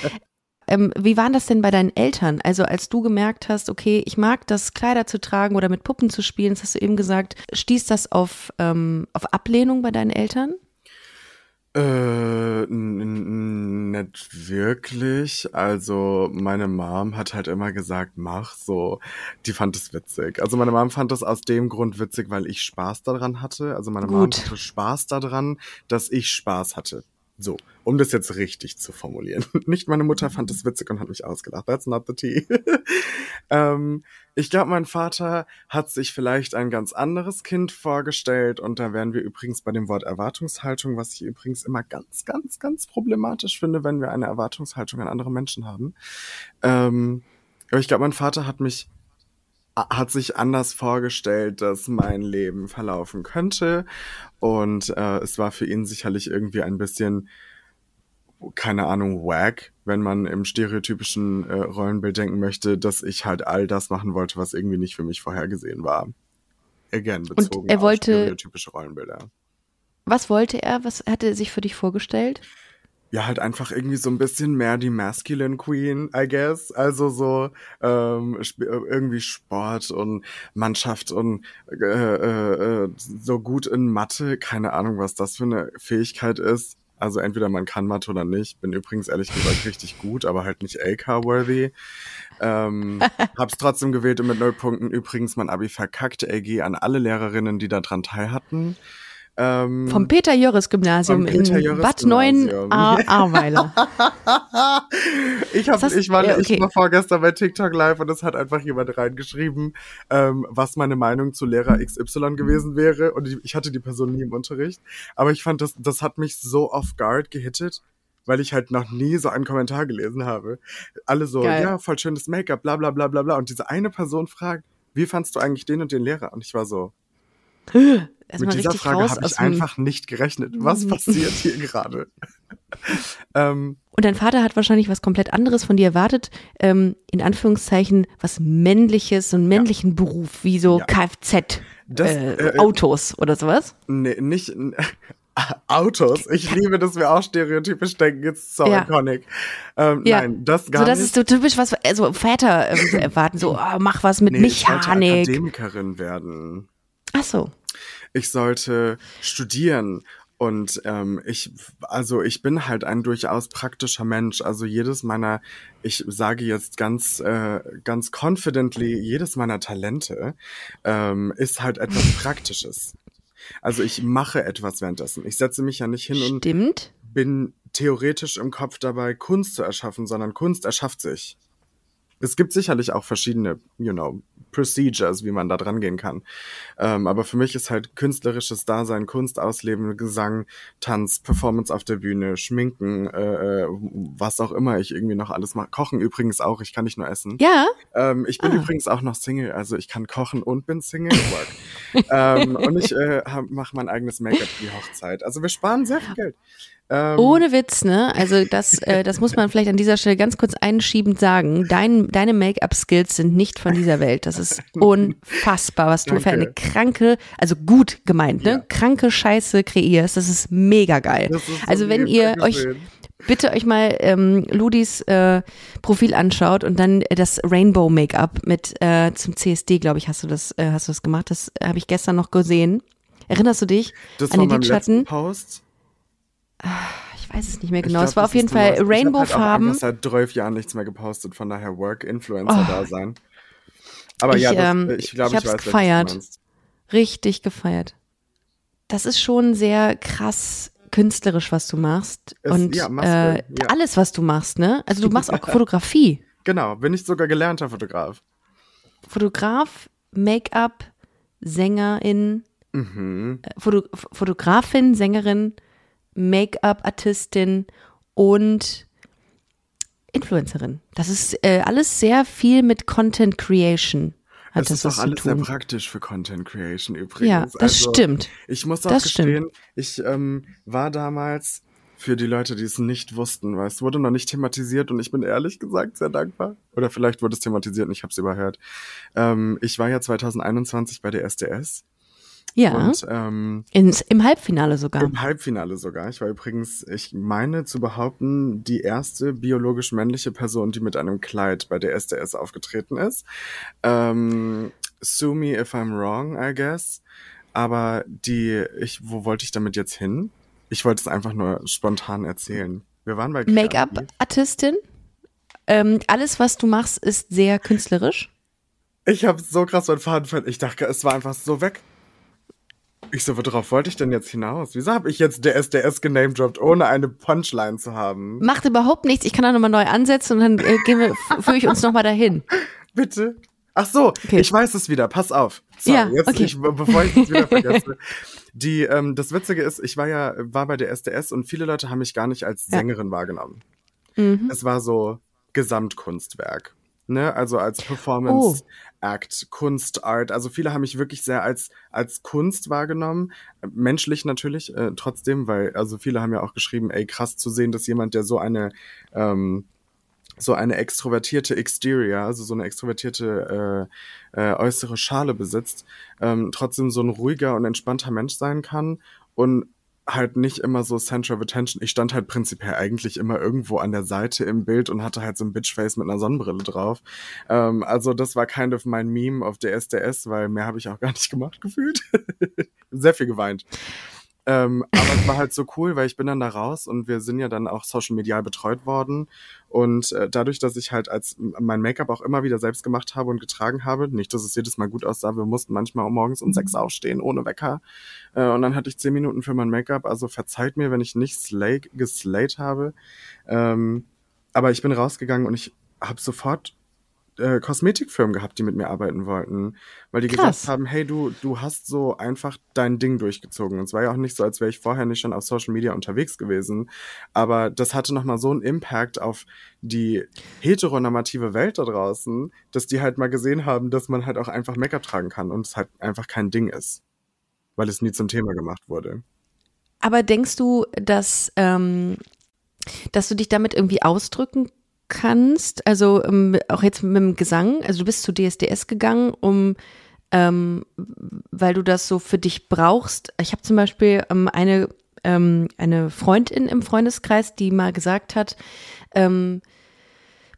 Ähm, wie war das denn bei deinen Eltern? Also als du gemerkt hast, okay, ich mag das, Kleider zu tragen oder mit Puppen zu spielen, das hast du eben gesagt, stieß das auf, ähm, auf Ablehnung bei deinen Eltern? Äh, nicht wirklich. Also meine Mom hat halt immer gesagt, mach so. Die fand es witzig. Also meine Mom fand das aus dem Grund witzig, weil ich Spaß daran hatte. Also meine Mom Gut. hatte Spaß daran, dass ich Spaß hatte. So, um das jetzt richtig zu formulieren. Nicht meine Mutter fand es witzig und hat mich ausgelacht. That's not the tea. ähm, ich glaube, mein Vater hat sich vielleicht ein ganz anderes Kind vorgestellt und da wären wir übrigens bei dem Wort Erwartungshaltung, was ich übrigens immer ganz, ganz, ganz problematisch finde, wenn wir eine Erwartungshaltung an andere Menschen haben. Ähm, aber ich glaube, mein Vater hat mich hat sich anders vorgestellt, dass mein Leben verlaufen könnte. Und äh, es war für ihn sicherlich irgendwie ein bisschen, keine Ahnung, wack, wenn man im stereotypischen äh, Rollenbild denken möchte, dass ich halt all das machen wollte, was irgendwie nicht für mich vorhergesehen war. Again, bezogen Und er wollte, auf stereotypische Rollenbilder. Was wollte er? Was hatte er sich für dich vorgestellt? Ja, halt einfach irgendwie so ein bisschen mehr die Masculine Queen, I guess. Also so ähm, irgendwie Sport und Mannschaft und äh, äh, äh, so gut in Mathe. Keine Ahnung, was das für eine Fähigkeit ist. Also entweder man kann Mathe oder nicht. Bin übrigens ehrlich gesagt richtig gut, aber halt nicht AK-worthy. Ähm, hab's trotzdem gewählt und mit null Punkten übrigens mein Abi verkackt. AG an alle Lehrerinnen, die daran teil hatten. Ähm, vom Peter-Jöris-Gymnasium in Bad Neuen-Ahrweiler. ich, hab, ich, war, okay. ich war vorgestern bei TikTok live und es hat einfach jemand reingeschrieben, ähm, was meine Meinung zu Lehrer XY gewesen wäre. Und ich, ich hatte die Person nie im Unterricht. Aber ich fand, das, das hat mich so off guard gehittet weil ich halt noch nie so einen Kommentar gelesen habe. Alle so, Geil. ja, voll schönes Make-up, bla bla bla bla bla. Und diese eine Person fragt, wie fandst du eigentlich den und den Lehrer? Und ich war so, Mit dieser Frage habe ich einfach nicht gerechnet. Was mhm. passiert hier gerade? ähm, und dein Vater hat wahrscheinlich was komplett anderes von dir erwartet, ähm, in Anführungszeichen was männliches, so einen männlichen ja. Beruf, wie so ja. Kfz. Das, äh, äh, Autos oder sowas? Nee, nicht Autos. Ich liebe, dass wir auch stereotypisch denken. It's so ja. iconic. Ähm, ja. Nein, das gar so, das nicht. ist so typisch, was also Väter äh, erwarten. So, oh, mach was mit nee, Mechanik. Ich Akademikerin werden. Ach so ich sollte studieren. Und ähm, ich, also ich bin halt ein durchaus praktischer Mensch. Also jedes meiner, ich sage jetzt ganz, äh, ganz confidently, jedes meiner Talente ähm, ist halt etwas Praktisches. Also ich mache etwas währenddessen. Ich setze mich ja nicht hin und Stimmt. bin theoretisch im Kopf dabei, Kunst zu erschaffen, sondern Kunst erschafft sich es gibt sicherlich auch verschiedene, you know, Procedures, wie man da dran gehen kann. Ähm, aber für mich ist halt künstlerisches Dasein, Kunst ausleben, Gesang, Tanz, Performance auf der Bühne, Schminken, äh, äh, was auch immer ich irgendwie noch alles mache. Kochen übrigens auch, ich kann nicht nur essen. Ja. Ähm, ich bin ah. übrigens auch noch Single, also ich kann kochen und bin Single. ähm, und ich äh, mache mein eigenes Make-up für die Hochzeit. Also wir sparen sehr viel Geld. Ähm, Ohne Witz, ne? Also das, äh, das muss man vielleicht an dieser Stelle ganz kurz einschiebend sagen. Dein, deine Make-up-Skills sind nicht von dieser Welt. Das ist unfassbar, was du Danke. für eine kranke, also gut gemeint, ne? Ja. Kranke Scheiße kreierst. Das ist mega geil. Ist also wenn ihr euch bitte euch mal ähm, Ludis äh, Profil anschaut und dann das Rainbow Make-up mit äh, zum CSD, glaube ich, hast du das, äh, hast du das gemacht. Das habe ich gestern noch gesehen. Erinnerst du dich das an den Lidschatten? Post? Ich weiß es nicht mehr genau. Glaub, es war auf jeden Fall Rainbow-Farben. Ich habe halt seit zwölf Jahren nichts mehr gepostet, von daher Work-Influencer oh. da sein. Aber ich, ja, das, ähm, ich glaube, ich, ich weiß, gefeiert. Richtig gefeiert. Das ist schon sehr krass künstlerisch, was du machst. Es, und ja, äh, ja. alles, was du machst, ne? Also du machst auch Fotografie. Genau, bin ich sogar gelernter Fotograf. Fotograf, Make-up, Sängerin, mhm. Äh, Foto Fotografin, Sängerin, Make-up-Artistin und Influencerin. Das ist äh, alles sehr viel mit Content Creation. Hat das, das ist doch alles sehr praktisch für Content Creation übrigens. Ja, das also, stimmt. Ich muss auch das gestehen, stimmt. ich ähm, war damals für die Leute, die es nicht wussten, weil es wurde noch nicht thematisiert und ich bin ehrlich gesagt sehr dankbar. Oder vielleicht wurde es thematisiert und ich habe es überhört. Ähm, ich war ja 2021 bei der SDS ja. Und, ähm, Ins, Im Halbfinale sogar. Im Halbfinale sogar. Ich war übrigens, ich meine zu behaupten, die erste biologisch männliche Person, die mit einem Kleid bei der SDS aufgetreten ist. Ähm, sue me if I'm wrong, I guess. Aber die, ich, wo wollte ich damit jetzt hin? Ich wollte es einfach nur spontan erzählen. Wir waren bei Make-up-Artistin. Ähm, alles, was du machst, ist sehr künstlerisch. Ich habe so krass meinen Faden Ich dachte, es war einfach so weg. Ich so, worauf wollte ich denn jetzt hinaus? Wieso habe ich jetzt DSDS genamedroppt, ohne eine Punchline zu haben? Macht überhaupt nichts. Ich kann da nochmal neu ansetzen und dann äh, gehen wir, führe ich uns nochmal dahin. Bitte? Ach so, Okay. ich weiß es wieder. Pass auf. So, Ja, jetzt, okay. ich, bevor ich es wieder vergesse. Die, ähm, das Witzige ist, ich war ja, war bei der SDS und viele Leute haben mich gar nicht als Ja. Sängerin wahrgenommen. Mhm. Es war so Gesamtkunstwerk. Ne? Also als Oh. Act, Kunst, Art. Also viele haben mich wirklich sehr als, als Kunst wahrgenommen. Menschlich natürlich, äh, trotzdem, weil, also viele haben ja auch geschrieben, ey, krass zu sehen, dass jemand, der so eine, ähm, so eine extrovertierte Exterior, also so eine extrovertierte äh, äh, äußere Schale besitzt, ähm, trotzdem so ein ruhiger und entspannter Mensch sein kann und halt nicht immer so Center of Attention. Ich stand halt prinzipiell eigentlich immer irgendwo an der Seite im Bild und hatte halt so ein Bitchface mit einer Sonnenbrille drauf. Ähm, also das war kind of mein Meme auf der SDS, weil mehr habe ich auch gar nicht gemacht gefühlt. Sehr viel geweint. Ähm, aber es war halt so cool, weil ich bin dann da raus und wir sind ja dann auch social medial betreut worden. Und äh, dadurch, dass ich halt als mein Make-up auch immer wieder selbst gemacht habe und getragen habe, nicht, dass es jedes Mal gut aussah, wir mussten manchmal um morgens um sechs aufstehen, ohne Wecker. Äh, und dann hatte ich zehn Minuten für mein Make-up. Also verzeiht mir, wenn ich nicht slay, geslayed habe. Ähm, aber ich bin rausgegangen und ich habe sofort äh, Kosmetikfirmen gehabt, die mit mir arbeiten wollten, weil die Krass. gesagt haben, hey, du, du hast so einfach dein Ding durchgezogen. Und es war ja auch nicht so, als wäre ich vorher nicht schon auf Social Media unterwegs gewesen, aber das hatte nochmal so einen Impact auf die heteronormative Welt da draußen, dass die halt mal gesehen haben, dass man halt auch einfach Make-up tragen kann und es halt einfach kein Ding ist, weil es nie zum Thema gemacht wurde. Aber denkst du, dass, ähm, dass du dich damit irgendwie ausdrücken kannst? Also ähm, auch jetzt mit dem Gesang. Also du bist zu DSDS gegangen, um ähm, weil du das so für dich brauchst. Ich habe zum Beispiel ähm, eine ähm, eine Freundin im Freundeskreis, die mal gesagt hat, ähm,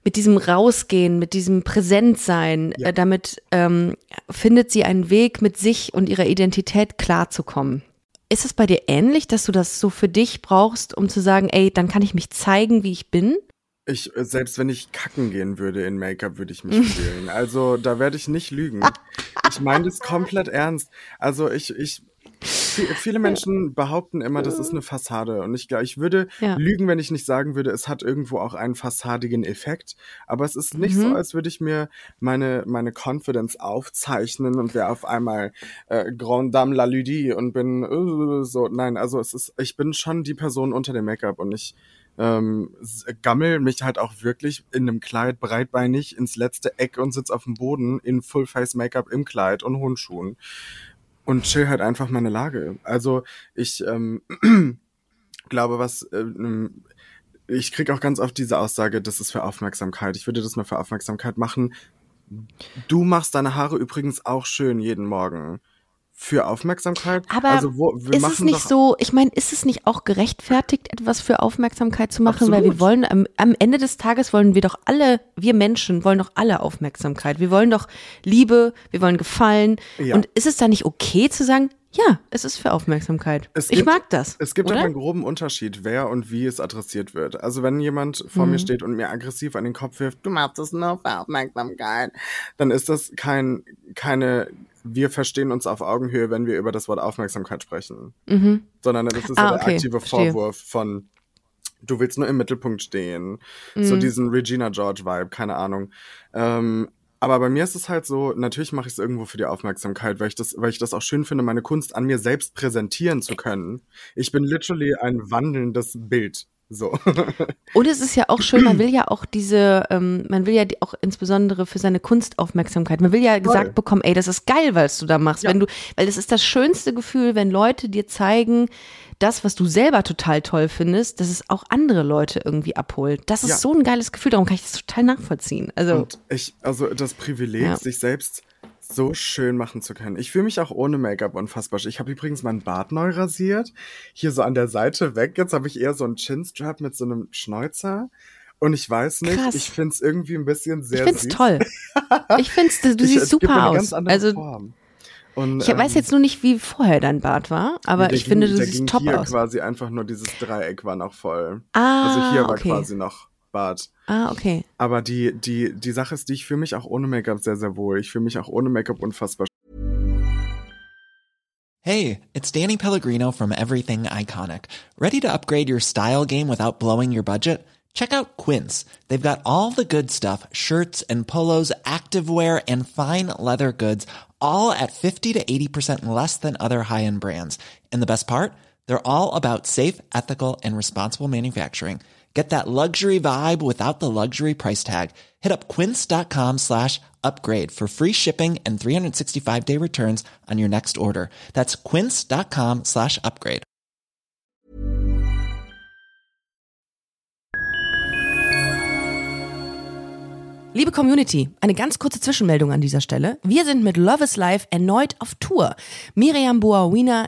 mit diesem Rausgehen, mit diesem Präsentsein, Ja. äh, damit ähm, findet sie einen Weg, mit sich und ihrer Identität klarzukommen. Ist es bei dir ähnlich, dass du das so für dich brauchst, um zu sagen, ey, dann kann ich mich zeigen, wie ich bin? Ich, äh, selbst wenn ich kacken gehen würde in Make-up, würde ich mich fühlen. Also da werde ich nicht lügen. Ich meine das komplett ernst. Also ich, ich, vi- viele Menschen behaupten immer, das ist eine Fassade. Und ich glaube, ich würde Ja. lügen, wenn ich nicht sagen würde, es hat irgendwo auch einen fassadigen Effekt. Aber es ist nicht so, Mhm. als würde ich mir meine, meine Confidence aufzeichnen und wäre auf einmal äh, Grand Dame la Ludie und bin äh, so. Nein, also es ist, ich bin schon die Person unter dem Make-up und ich ähm, gammel mich halt auch wirklich in einem Kleid breitbeinig ins letzte Eck und sitz auf dem Boden in Full-Face-Make-up im Kleid und Hundschuhen und chill halt einfach meine Lage. Also ich ähm, glaube, was ähm, ich krieg auch ganz oft diese Aussage, das ist für Aufmerksamkeit. Ich würde das nur für Aufmerksamkeit machen. Du machst deine Haare übrigens auch schön jeden Morgen. Für Aufmerksamkeit? Aber also wo, ist es nicht so, ich meine, ist es nicht auch gerechtfertigt, etwas für Aufmerksamkeit zu machen? Weil wir Absolut. wollen, am, am Ende des Tages wollen wir doch alle, wir Menschen wollen doch alle Aufmerksamkeit. Wir wollen doch Liebe, wir wollen Gefallen. Ja. Und ist es da nicht okay zu sagen, ja, es ist für Aufmerksamkeit. Es ich gibt- mag das. Es gibt aber einen groben Unterschied, wer und wie es adressiert wird. Also wenn jemand vor Mhm. mir steht und mir aggressiv an den Kopf wirft, du machst das nur für Aufmerksamkeit, dann ist das kein, keine, wir verstehen uns auf Augenhöhe, wenn wir über das Wort Aufmerksamkeit sprechen. Mhm. Sondern das ist Ah, ja der okay, aktive verstehe. Vorwurf von, du willst nur im Mittelpunkt stehen. So Mhm. diesen Regina George Vibe, keine Ahnung. Ähm, aber bei mir ist es halt so, natürlich mache ich es irgendwo für die Aufmerksamkeit, weil ich das, weil ich das auch schön finde, meine Kunst an mir selbst präsentieren zu können. Ich bin literally ein wandelndes Bild. So. Und es ist ja auch schön, man will ja auch diese, ähm, man will ja die, auch insbesondere für seine Kunst Aufmerksamkeit. Man will ja gesagt bekommen, ey, das ist geil, was du da machst. Ja. Wenn du, weil das ist das schönste Gefühl, wenn Leute dir zeigen, das, was du selber total toll findest, dass es auch andere Leute irgendwie abholt. Das ist Ja. so ein geiles Gefühl, darum kann ich das total nachvollziehen. Also, Und ich, also das Privileg, Ja. sich selbst so schön machen zu können. Ich fühle mich auch ohne Make-up unfassbar. Ich habe übrigens meinen Bart neu rasiert. Hier so an der Seite weg. Jetzt habe ich eher so einen Chinstrap mit so einem Schnäuzer. Und ich weiß nicht, Krass. ich finde es irgendwie ein bisschen sehr ich find's süß. toll. Ich find's, du Ich- siehst es super aus. Also. Und, ich weiß ähm, jetzt nur nicht, wie vorher dein Bart war, aber ich ging, finde, du siehst ging top hier aus. quasi einfach nur dieses Dreieck war noch voll. Ah, Also hier war okay. quasi noch Bart. Ah, okay. Aber die, die, die Sache ist, die ich fühle mich auch ohne Make-up sehr, sehr wohl. Ich fühle mich auch ohne Make-up unfassbar Hey, it's Danny Pellegrino from Everything Iconic. Ready to upgrade your style game without blowing your budget? Check out Quince. They've got all the good stuff shirts and polos, activewear, and fine leather goods, all at 50 to 80% less than other high end brands. And the best part? They're all about safe, ethical, and responsible manufacturing. Get that luxury vibe without the luxury price tag. Hit up quince.com slash upgrade for free shipping and 365 day returns on your next order. That's quince.com slash upgrade. Liebe Community, eine ganz kurze Zwischenmeldung an dieser Stelle. Wir sind mit Love is Life erneut auf Tour. Miriam Boawina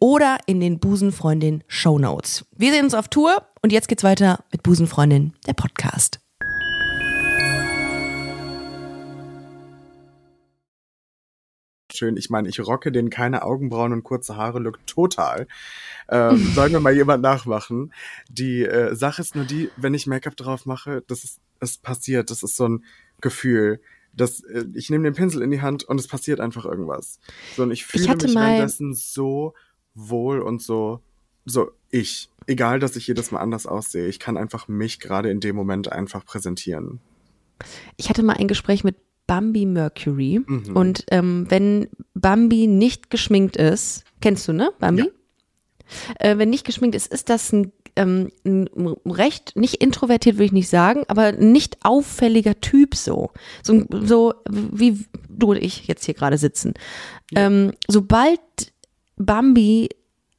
oder in den Busenfreundin Show Notes. Wir sehen uns auf Tour und jetzt geht's weiter mit Busenfreundin, der Podcast. Schön, ich meine, ich rocke den keine Augenbrauen und kurze Haare Look total. Ähm, soll mir mal jemand nachmachen. Die äh, Sache ist nur die, wenn ich Make-up drauf mache, das ist, es passiert, das ist so ein Gefühl. Das, äh, ich nehme den Pinsel in die Hand und es passiert einfach irgendwas. So, und ich fühle mich währenddessen so wohl und so, so ich. Egal, dass ich jedes Mal anders aussehe. Ich kann einfach mich gerade in dem Moment einfach präsentieren. Ich hatte mal ein Gespräch mit Bambi Mercury. Mhm. Und ähm, wenn Bambi nicht geschminkt ist, kennst du, ne? Bambi? Ja. Äh, wenn nicht geschminkt ist, ist das ein, ähm, ein recht, nicht introvertiert würde ich nicht sagen, aber nicht auffälliger Typ so. So, so wie du und ich jetzt hier gerade sitzen. Ja. Ähm, sobald Bambi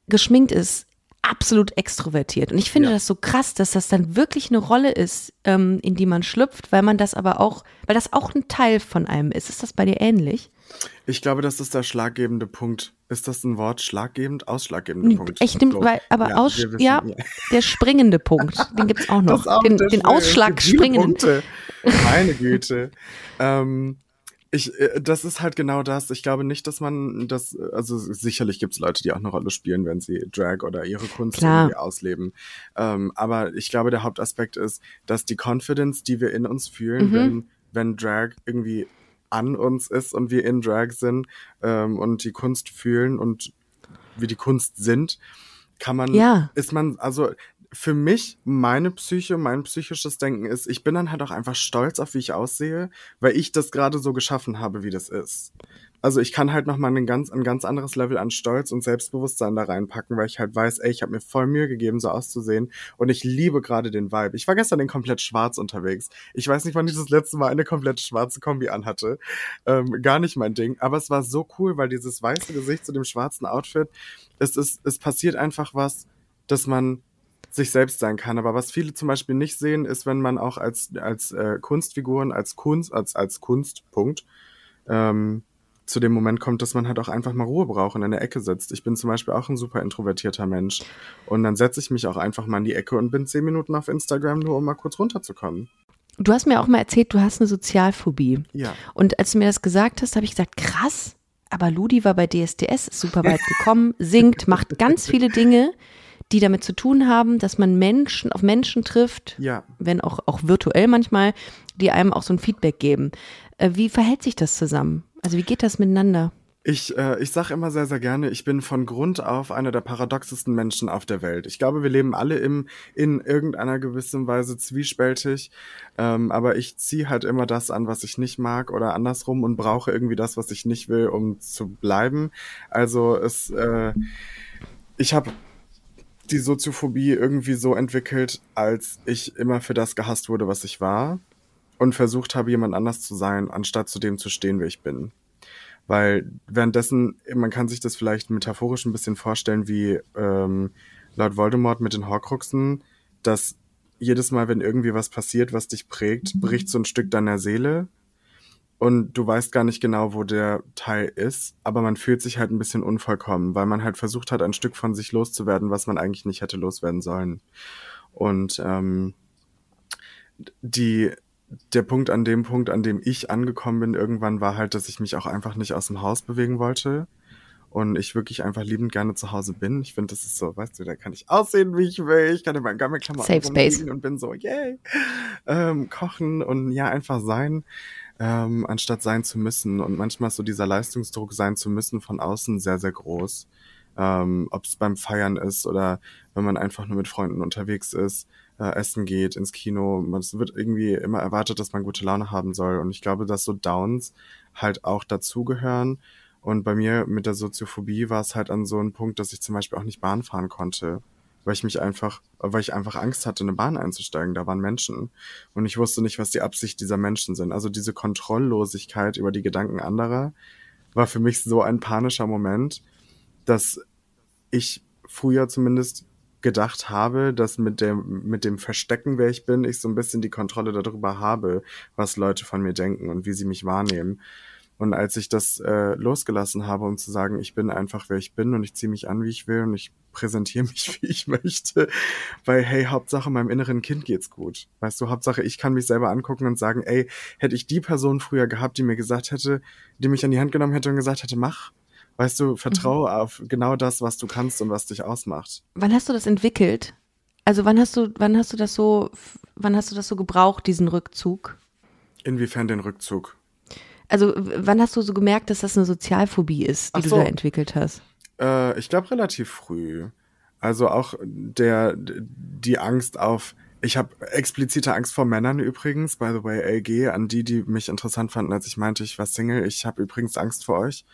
geschminkt ist, absolut extrovertiert. Und ich finde ja. das so krass, dass das dann wirklich eine Rolle ist, ähm, in die man schlüpft, weil man das aber auch, weil das auch ein Teil von einem ist. Ist das bei dir ähnlich? Ich glaube, das ist der schlaggebende Punkt. Ist das ein Wort schlaggebend? Ausschlaggebende Punkt. Ich nehme, weil, aber ja, aus, ja, der springende Punkt, den gibt es auch noch. Auch den, den Ausschlag springenden. Meine Güte. ähm, ich, äh, das ist halt genau das. Ich glaube nicht, dass man das, also sicherlich gibt es Leute, die auch eine Rolle spielen, wenn sie Drag oder ihre Kunst Klar. irgendwie ausleben. Ähm, aber ich glaube, der Hauptaspekt ist, dass die Confidence, die wir in uns fühlen, mhm. wenn, wenn Drag irgendwie an uns ist und wir in Drag sind ähm, und die Kunst fühlen und wir die Kunst sind, kann man, ja. ist man, also für mich, meine Psyche, mein psychisches Denken ist, ich bin dann halt auch einfach stolz auf, wie ich aussehe, weil ich das gerade so geschaffen habe, wie das ist. Also ich kann halt nochmal ein ganz, ein ganz anderes Level an Stolz und Selbstbewusstsein da reinpacken, weil ich halt weiß, ey, ich habe mir voll Mühe gegeben, so auszusehen und ich liebe gerade den Vibe. Ich war gestern in komplett schwarz unterwegs. Ich weiß nicht, wann ich das letzte Mal eine komplett schwarze Kombi anhatte. Ähm, gar nicht mein Ding. Aber es war so cool, weil dieses weiße Gesicht zu dem schwarzen Outfit, es ist, es passiert einfach was, dass man sich selbst sein kann. Aber was viele zum Beispiel nicht sehen, ist, wenn man auch als, als äh, Kunstfiguren, als Kunst, als, als Kunstpunkt ähm, zu dem Moment kommt, dass man halt auch einfach mal Ruhe braucht und in der Ecke sitzt. Ich bin zum Beispiel auch ein super introvertierter Mensch. Und dann setze ich mich auch einfach mal in die Ecke und bin zehn Minuten auf Instagram, nur um mal kurz runterzukommen. Du hast mir auch mal erzählt, du hast eine Sozialphobie. Ja. Und als du mir das gesagt hast, habe ich gesagt, krass, aber Ludi war bei DSDS, ist super weit gekommen, singt, macht ganz viele Dinge, die damit zu tun haben, dass man Menschen auf Menschen trifft, ja. wenn auch, auch virtuell manchmal, die einem auch so ein Feedback geben. Äh, wie verhält sich das zusammen? Also wie geht das miteinander? Ich, äh, ich sage immer sehr, sehr gerne, ich bin von Grund auf einer der paradoxesten Menschen auf der Welt. Ich glaube, wir leben alle im, in irgendeiner gewissen Weise zwiespältig, ähm, aber ich ziehe halt immer das an, was ich nicht mag oder andersrum und brauche irgendwie das, was ich nicht will, um zu bleiben. Also es, äh, ich habe die Soziophobie irgendwie so entwickelt, als ich immer für das gehasst wurde, was ich war und versucht habe, jemand anders zu sein, anstatt zu dem zu stehen, wie ich bin. Weil währenddessen, man kann sich das vielleicht metaphorisch ein bisschen vorstellen, wie ähm, laut Voldemort mit den Horcruxen, dass jedes Mal, wenn irgendwie was passiert, was dich prägt, bricht so ein Stück deiner Seele und du weißt gar nicht genau, wo der Teil ist, aber man fühlt sich halt ein bisschen unvollkommen, weil man halt versucht hat, ein Stück von sich loszuwerden, was man eigentlich nicht hätte loswerden sollen. Und ähm, die, der Punkt an dem Punkt, an dem ich angekommen bin, irgendwann war halt, dass ich mich auch einfach nicht aus dem Haus bewegen wollte. Und ich wirklich einfach liebend gerne zu Hause bin. Ich finde, das ist so, weißt du, da kann ich aussehen, wie ich will. Ich kann in meinen Gammelklamotten Safe Space. und bin so, yay, ähm, kochen und ja, einfach sein ähm, anstatt sein zu müssen. Und manchmal ist so dieser Leistungsdruck sein zu müssen von außen sehr, sehr groß. Ähm, Ob es beim Feiern ist oder wenn man einfach nur mit Freunden unterwegs ist, äh, essen geht, ins Kino. Es wird irgendwie immer erwartet, dass man gute Laune haben soll. Und ich glaube, dass so Downs halt auch dazugehören. Und bei mir mit der Soziophobie war es halt an so einem Punkt, dass ich zum Beispiel auch nicht Bahn fahren konnte weil ich mich einfach, weil ich einfach Angst hatte, in eine Bahn einzusteigen. Da waren Menschen. Und ich wusste nicht, was die Absicht dieser Menschen sind. Also diese Kontrolllosigkeit über die Gedanken anderer war für mich so ein panischer Moment, dass ich früher zumindest gedacht habe, dass mit dem, mit dem Verstecken, wer ich bin, ich so ein bisschen die Kontrolle darüber habe, was Leute von mir denken und wie sie mich wahrnehmen. Und als ich das äh, losgelassen habe, um zu sagen, ich bin einfach, wer ich bin und ich ziehe mich an, wie ich will und ich präsentiere mich, wie ich möchte, weil, hey, Hauptsache meinem inneren Kind geht's gut. Weißt du, Hauptsache ich kann mich selber angucken und sagen, ey, hätte ich die Person früher gehabt, die mir gesagt hätte, die mich an die Hand genommen hätte und gesagt hätte, mach, weißt du, vertraue mhm. auf genau das, was du kannst und was dich ausmacht. Wann hast du das entwickelt? Also wann hast du, wann hast du das so, wann hast du das so gebraucht, diesen Rückzug? Inwiefern den Rückzug? Also wann hast du so gemerkt, dass das eine Sozialphobie ist, die so. du da entwickelt hast? Äh, ich glaube relativ früh. Also auch der die Angst auf ich habe explizite Angst vor Männern übrigens, by the way, LG, an die, die mich interessant fanden, als ich meinte, ich war Single. Ich habe übrigens Angst vor euch.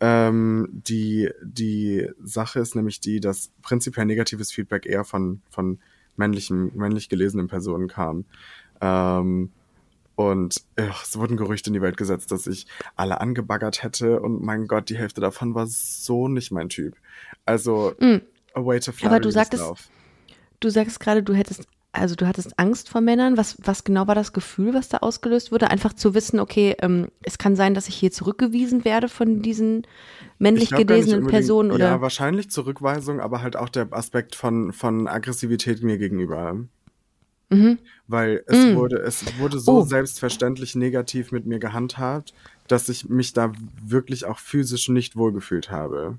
Ähm, die, die Sache ist nämlich die, dass prinzipiell negatives Feedback eher von, von männlichen, männlich gelesenen Personen kam. Ähm, und ach, es wurden Gerüchte in die Welt gesetzt, dass ich alle angebaggert hätte. Und mein Gott, die Hälfte davon war so nicht mein Typ. Also, mm. a way to fly Aber du sagtest, du sagst gerade, du hättest, also du hattest Angst vor Männern. Was, was genau war das Gefühl, was da ausgelöst wurde? Einfach zu wissen, okay, ähm, es kann sein, dass ich hier zurückgewiesen werde von diesen männlich gelesenen Personen oder? Ja, wahrscheinlich Zurückweisung, aber halt auch der Aspekt von, von Aggressivität mir gegenüber. Mhm. Weil es mhm. wurde, es wurde so oh. selbstverständlich negativ mit mir gehandhabt, dass ich mich da wirklich auch physisch nicht wohlgefühlt habe.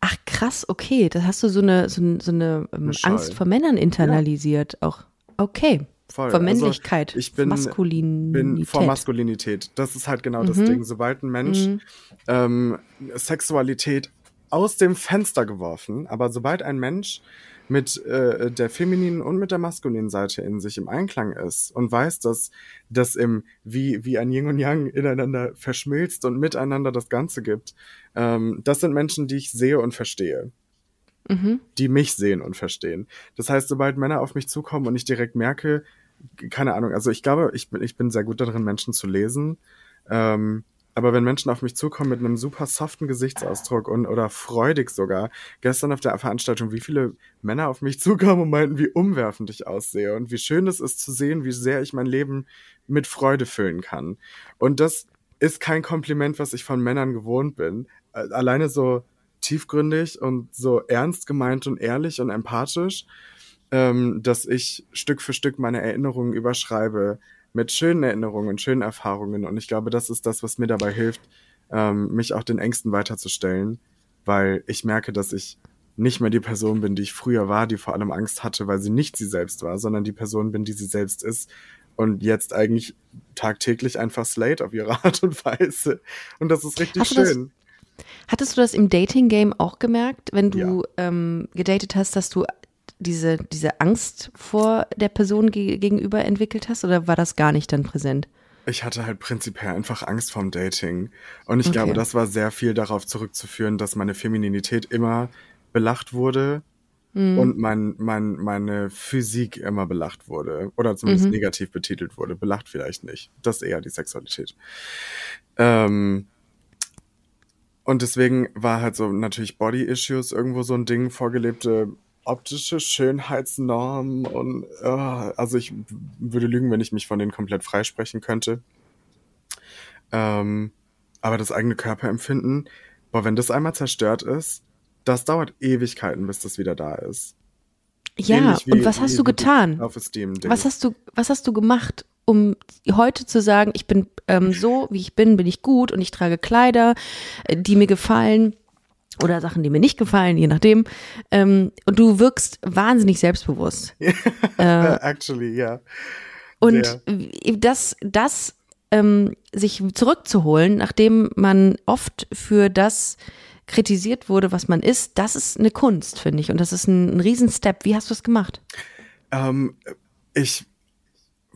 Ach krass, okay. Da hast du so eine, so so eine ähm, Angst vor Männern internalisiert ja. auch. Okay. Voll. Vor also Männlichkeit, also ich bin, Maskulinität. bin vor Maskulinität. Das ist halt genau mhm. das Ding. Sobald ein Mensch mhm. ähm, Sexualität aus dem Fenster geworfen, aber sobald ein Mensch mit äh, der femininen und mit der maskulinen Seite in sich im Einklang ist und weiß, dass das im wie wie ein Yin und Yang ineinander verschmilzt und miteinander das Ganze gibt. Ähm, das sind Menschen, die ich sehe und verstehe. Mhm. Die mich sehen und verstehen. Das heißt, sobald Männer auf mich zukommen und ich direkt merke, keine Ahnung, also ich glaube, ich bin, ich bin sehr gut darin, Menschen zu lesen. Ähm, aber wenn Menschen auf mich zukommen mit einem super soften Gesichtsausdruck und oder freudig sogar, gestern auf der Veranstaltung, wie viele Männer auf mich zukamen und meinten, wie umwerfend ich aussehe und wie schön es ist zu sehen, wie sehr ich mein Leben mit Freude füllen kann. Und das ist kein Kompliment, was ich von Männern gewohnt bin. Alleine so tiefgründig und so ernst gemeint und ehrlich und empathisch, ähm, dass ich Stück für Stück meine Erinnerungen überschreibe, mit schönen Erinnerungen, schönen Erfahrungen. Und ich glaube, das ist das, was mir dabei hilft, ähm, mich auch den Ängsten weiterzustellen, weil ich merke, dass ich nicht mehr die Person bin, die ich früher war, die vor allem Angst hatte, weil sie nicht sie selbst war, sondern die Person bin, die sie selbst ist und jetzt eigentlich tagtäglich einfach slate auf ihre Art und Weise. Und das ist richtig Hast schön. Das, hattest du das im Dating-Game auch gemerkt, wenn du ja. ähm, gedatet hast, dass du diese, diese Angst vor der Person ge gegenüber entwickelt hast oder war das gar nicht dann präsent? Ich hatte halt prinzipiell einfach Angst vorm Dating. Und ich okay. glaube, das war sehr viel darauf zurückzuführen, dass meine Femininität immer belacht wurde mhm. und mein, mein, meine Physik immer belacht wurde. Oder zumindest mhm. negativ betitelt wurde. Belacht vielleicht nicht. Das ist eher die Sexualität. Ähm, und deswegen war halt so natürlich Body Issues irgendwo so ein Ding, vorgelebte optische Schönheitsnormen und uh, also ich würde lügen, wenn ich mich von denen komplett freisprechen könnte. Ähm, aber das eigene Körperempfinden, boah, wenn das einmal zerstört ist, das dauert Ewigkeiten, bis das wieder da ist. Ja, und was hast du getan? Was hast du, was hast du gemacht, um heute zu sagen, ich bin ähm, so, wie ich bin, bin ich gut und ich trage Kleider, äh, die mir gefallen oder Sachen, die mir nicht gefallen, je nachdem. Ähm, und du wirkst wahnsinnig selbstbewusst. äh, Actually, ja. Yeah. Und Sehr. das, das ähm, sich zurückzuholen, nachdem man oft für das kritisiert wurde, was man ist, das ist eine Kunst, finde ich. Und das ist ein, ein Riesenstep. Wie hast du es gemacht? Ähm, ich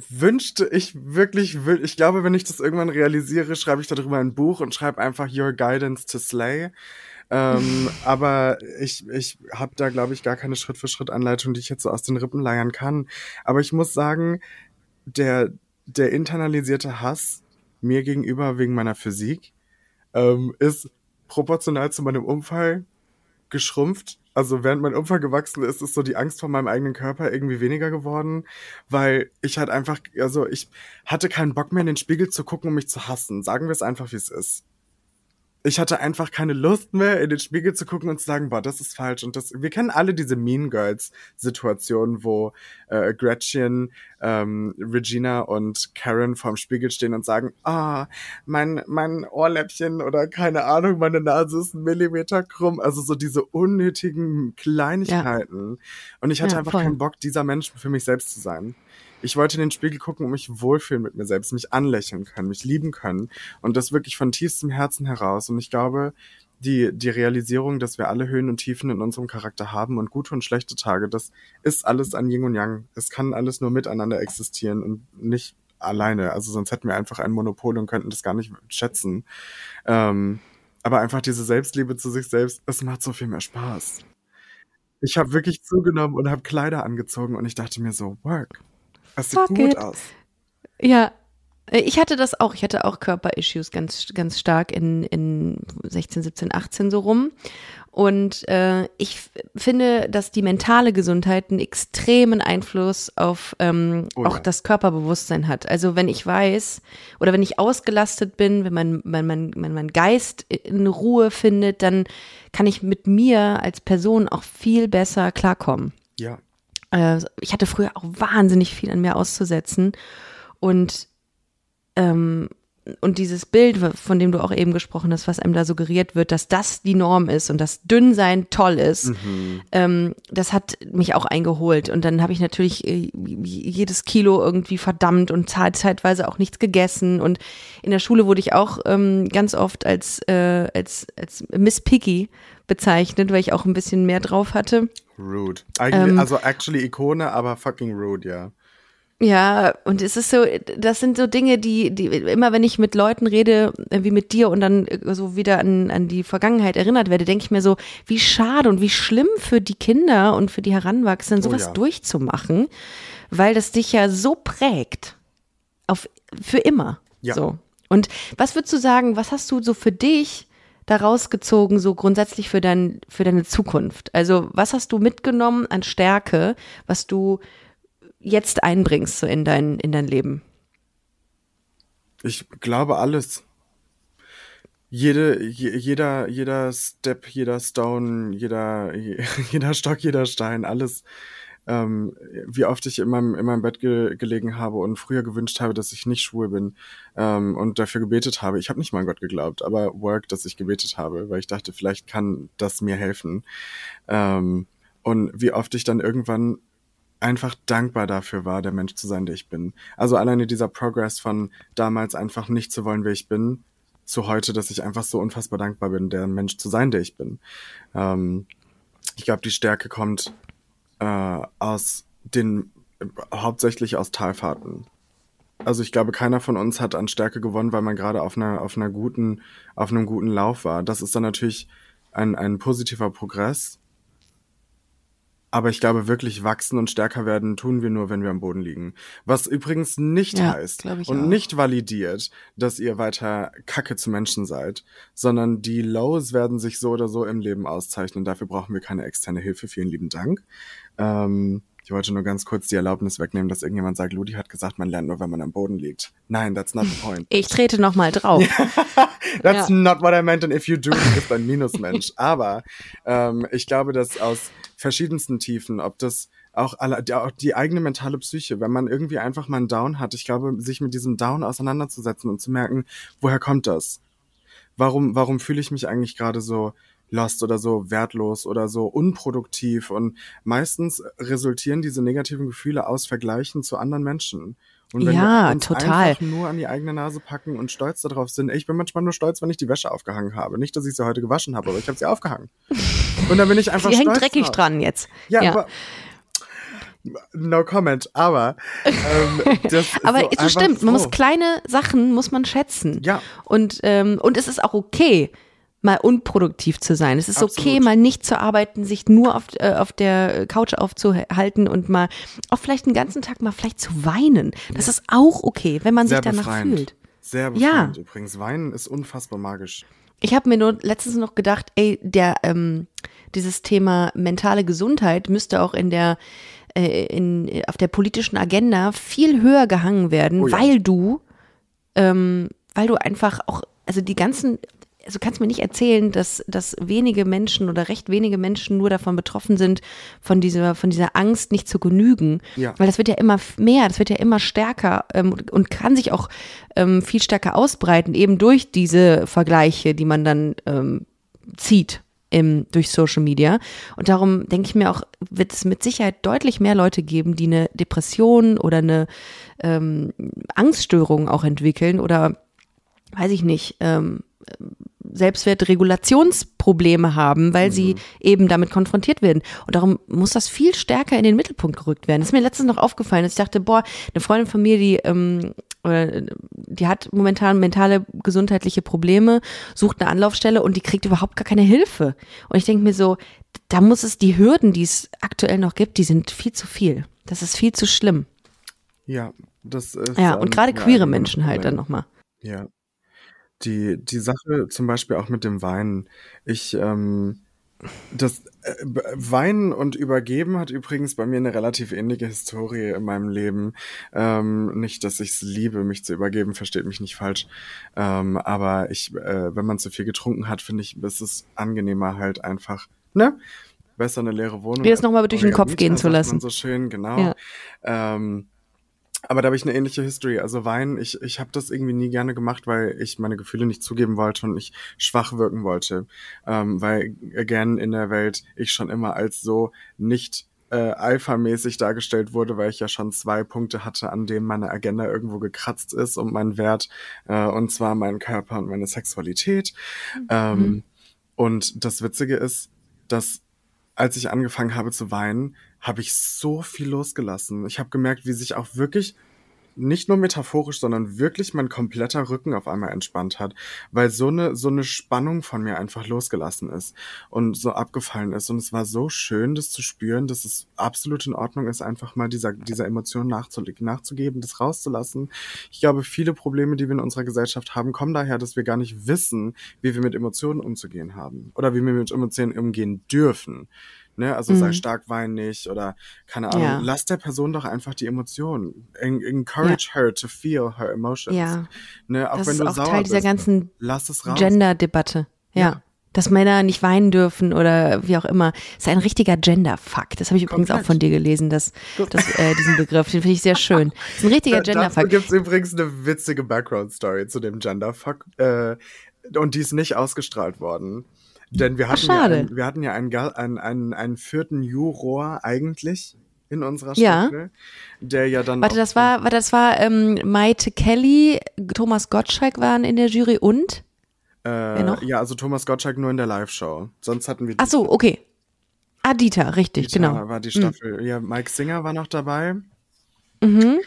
wünschte, ich wirklich, ich glaube, wenn ich das irgendwann realisiere, schreibe ich darüber ein Buch und schreibe einfach Your Guidance to Slay. Ähm, aber ich, ich habe da, glaube ich, gar keine Schritt-für-Schritt-Anleitung, die ich jetzt so aus den Rippen leiern kann. Aber ich muss sagen, der, der internalisierte Hass mir gegenüber wegen meiner Physik ähm, ist proportional zu meinem Unfall geschrumpft. Also während mein Unfall gewachsen ist, ist so die Angst vor meinem eigenen Körper irgendwie weniger geworden, weil ich halt einfach, also ich hatte keinen Bock mehr in den Spiegel zu gucken, um mich zu hassen. Sagen wir es einfach, wie es ist ich hatte einfach keine Lust mehr, in den Spiegel zu gucken und zu sagen, boah, das ist falsch. Und das, wir kennen alle diese Mean Girls Situationen, wo äh, Gretchen, ähm, Regina und Karen vorm Spiegel stehen und sagen, ah, mein, mein Ohrläppchen oder keine Ahnung, meine Nase ist ein Millimeter krumm. Also so diese unnötigen Kleinigkeiten. Ja. Und ich hatte ja, einfach voll. keinen Bock, dieser Mensch für mich selbst zu sein. Ich wollte in den Spiegel gucken und mich wohlfühlen mit mir selbst, mich anlächeln können, mich lieben können. Und das wirklich von tiefstem Herzen heraus. Und ich glaube, die, die Realisierung, dass wir alle Höhen und Tiefen in unserem Charakter haben und gute und schlechte Tage, das ist alles an Yin und Yang. Es kann alles nur miteinander existieren und nicht alleine. Also sonst hätten wir einfach ein Monopol und könnten das gar nicht schätzen. Ähm, aber einfach diese Selbstliebe zu sich selbst, es macht so viel mehr Spaß. Ich habe wirklich zugenommen und habe Kleider angezogen und ich dachte mir so, work. Das sieht Fuck gut it. aus. Ja, äh, ich hatte das auch. Ich hatte auch Körperissues ganz, ganz stark in, in 16, 17, 18 so rum. Und äh, ich finde, dass die mentale Gesundheit einen extremen Einfluss auf ähm, oh ja. auch das Körperbewusstsein hat. Also wenn ich weiß oder wenn ich ausgelastet bin, wenn mein, mein, mein, mein, mein Geist in Ruhe findet, dann kann ich mit mir als Person auch viel besser klarkommen. Ja. Äh, ich hatte früher auch wahnsinnig viel an mir auszusetzen. Und, ähm, und dieses Bild, von dem du auch eben gesprochen hast, was einem da suggeriert wird, dass das die Norm ist und dass Dünnsein toll ist, mhm. ähm, das hat mich auch eingeholt. Und dann habe ich natürlich äh, jedes Kilo irgendwie verdammt und zeitweise auch nichts gegessen. Und in der Schule wurde ich auch ähm, ganz oft als, äh, als, als Miss Piggy bezeichnet, weil ich auch ein bisschen mehr drauf hatte. Rude. Eigentlich, ähm, also actually Ikone, aber fucking rude, ja. Ja, und es ist so, das sind so Dinge, die, die immer wenn ich mit Leuten rede, wie mit dir und dann so wieder an, an die Vergangenheit erinnert werde, denke ich mir so, wie schade und wie schlimm für die Kinder und für die Heranwachsenden, sowas oh ja. durchzumachen, weil das dich ja so prägt. Auf, für immer. Ja. So. Und was würdest du sagen, was hast du so für dich daraus gezogen, so grundsätzlich für, dein, für deine Zukunft? Also, was hast du mitgenommen an Stärke, was du jetzt einbringst so in dein, in dein Leben? Ich glaube alles. Jede, jeder, jeder Step, jeder Stone, jeder, jeder Stock, jeder Stein, alles ähm, wie oft ich in meinem, in meinem Bett ge gelegen habe und früher gewünscht habe, dass ich nicht schwul bin ähm, und dafür gebetet habe. Ich habe nicht mal an Gott geglaubt, aber Work, dass ich gebetet habe, weil ich dachte, vielleicht kann das mir helfen. Ähm, und wie oft ich dann irgendwann einfach dankbar dafür war, der Mensch zu sein, der ich bin. Also alleine dieser Progress von damals einfach nicht zu wollen, wer ich bin, zu heute, dass ich einfach so unfassbar dankbar bin, der Mensch zu sein, der ich bin. Ähm, ich glaube, die Stärke kommt äh, aus den hauptsächlich aus Talfahrten. Also ich glaube, keiner von uns hat an Stärke gewonnen, weil man gerade auf einer auf einer guten auf einem guten Lauf war. Das ist dann natürlich ein ein positiver Progress. Aber ich glaube, wirklich wachsen und stärker werden tun wir nur, wenn wir am Boden liegen. Was übrigens nicht ja, heißt und auch. nicht validiert, dass ihr weiter Kacke zu Menschen seid, sondern die Lows werden sich so oder so im Leben auszeichnen. Dafür brauchen wir keine externe Hilfe. Vielen lieben Dank. Ähm, Ich wollte nur ganz kurz die Erlaubnis wegnehmen, dass irgendjemand sagt, Ludi hat gesagt, man lernt nur, wenn man am Boden liegt. Nein, that's not the point. Ich trete noch mal drauf. That's Ja. not what I meant and if you do, du bist ein Minusmensch. Aber ähm, ich glaube, dass aus verschiedensten Tiefen, ob das auch, alle, die, auch die eigene mentale Psyche, wenn man irgendwie einfach mal einen Down hat, ich glaube, sich mit diesem Down auseinanderzusetzen und zu merken, woher kommt das? Warum, warum fühle ich mich eigentlich gerade so lost oder so wertlos oder so unproduktiv? Und meistens resultieren diese negativen Gefühle aus Vergleichen zu anderen Menschen. Und wenn Ja, wir total. einfach nur an die eigene Nase packen und stolz darauf sind. Ich bin manchmal nur stolz, wenn ich die Wäsche aufgehangen habe. Nicht, dass ich sie heute gewaschen habe, aber ich habe sie aufgehangen. Und dann bin ich einfach Die hängt stolz dreckig drauf. dran jetzt. Ja, Ja. aber no comment. Aber ähm, das Aber so so stimmt, man so. muss kleine Sachen muss man schätzen. Ja. Und, ähm, und es ist auch okay, mal unproduktiv zu sein. Es ist okay, Absolut. mal nicht zu arbeiten, sich nur auf, äh, auf der Couch aufzuhalten und mal auch vielleicht einen ganzen Tag mal vielleicht zu weinen. Das ist auch okay, wenn man sehr sich danach befreiend. fühlt. Sehr Ja. befreiend übrigens. Weinen ist unfassbar magisch. Ich habe mir nur letztens noch gedacht, ey, der ähm, dieses Thema mentale Gesundheit müsste auch in der äh, in, auf der politischen Agenda viel höher gehangen werden, Oh ja. weil du ähm, weil du einfach auch also die ganzen also kannst mir nicht erzählen, dass, dass wenige Menschen oder recht wenige Menschen nur davon betroffen sind, von dieser, von dieser Angst nicht zu genügen. Ja. Weil das wird ja immer mehr, das wird ja immer stärker ähm, und- kann sich auch ähm, viel stärker ausbreiten, eben durch diese Vergleiche, die man dann ähm, zieht im, durch Social Media. Und darum denke ich mir auch, wird es mit Sicherheit deutlich mehr Leute geben, die eine Depression oder eine ähm, Angststörung auch entwickeln oder weiß ich nicht, ähm, Selbstwertregulationsprobleme haben, weil sie eben damit konfrontiert werden. Und darum muss das viel stärker in den Mittelpunkt gerückt werden. Das ist mir letztens noch aufgefallen, dass ich dachte, boah, eine Freundin von mir, die, ähm, die hat momentan mentale gesundheitliche Probleme, sucht eine Anlaufstelle und die kriegt überhaupt gar keine Hilfe. Und ich denke mir so, da muss es die Hürden, die es aktuell noch gibt, die sind viel zu viel. Das ist viel zu schlimm. Ja, das ist. Ja, ähm, und gerade ja, queere Menschen halt dann nochmal. Ja. Die, die Sache zum Beispiel auch mit dem Weinen. Ich, ähm, das äh, Weinen und Übergeben hat übrigens bei mir eine relativ ähnliche Historie in meinem Leben. Ähm, nicht, dass ich es liebe, mich zu übergeben, versteht mich nicht falsch. Ähm, aber ich, äh, wenn man zu viel getrunken hat, finde ich, ist es angenehmer halt einfach, ne? Besser eine leere Wohnung. Dir das als noch mal durch den Kopf Mieter, gehen zu lassen. So schön, genau. Ja. Ähm, aber da habe ich eine ähnliche History. Also Weinen, ich, ich habe das irgendwie nie gerne gemacht, weil ich meine Gefühle nicht zugeben wollte und ich schwach wirken wollte. Ähm, weil, again, in der Welt ich schon immer als so nicht äh, alpha-mäßig dargestellt wurde, weil ich ja schon zwei Punkte hatte, an denen meine Agenda irgendwo gekratzt ist und mein Wert, äh, und zwar mein Körper und meine Sexualität. Ähm, und das Witzige ist, dass als ich angefangen habe zu weinen, habe ich so viel losgelassen. Ich habe gemerkt, wie sich auch wirklich nicht nur metaphorisch, sondern wirklich mein kompletter Rücken auf einmal entspannt hat, weil so eine so eine Spannung von mir einfach losgelassen ist und so abgefallen ist und es war so schön, das zu spüren, dass es absolut in Ordnung ist, einfach mal dieser dieser Emotion nachzulegen, nachzugeben, das rauszulassen. Ich glaube, viele Probleme, die wir in unserer Gesellschaft haben, kommen daher, dass wir gar nicht wissen, wie wir mit Emotionen umzugehen haben oder wie wir mit Emotionen umgehen dürfen. Ne, also sei stark, wein nicht oder keine Ahnung. Ja. Lass der Person doch einfach die Emotionen. En encourage her to feel her emotions. Ja. Ne, auch Das wenn ist du auch sauer Teil dieser bist, ganzen lass es raus. Gender-Debatte. Ja. Ja. Dass Männer nicht weinen dürfen oder wie auch immer. Ist ein richtiger Gender-Fuck. Das habe ich übrigens auch Komplett. von dir gelesen, das, das, äh, diesen Begriff. Den finde ich sehr schön. Das ist ein richtiger Da- Gender-Fuck. gibt es übrigens eine witzige Background-Story zu dem Genderfuck. Äh, und die ist nicht ausgestrahlt worden. Denn wir hatten, schade. ja, einen, wir hatten ja einen, einen, einen, einen vierten Juror eigentlich in unserer Ja. Staffel, der ja dann Warte, das war, warte, das war ähm, Maite Kelly, Thomas Gottschalk waren in der Jury und? äh, ja, also Thomas Gottschalk nur in der Live-Show. Sonst hatten wir Ach so, okay. Ah, Dieter, richtig, Dieter genau. war die Staffel. Ja, Mike Singer war noch dabei. Mhm.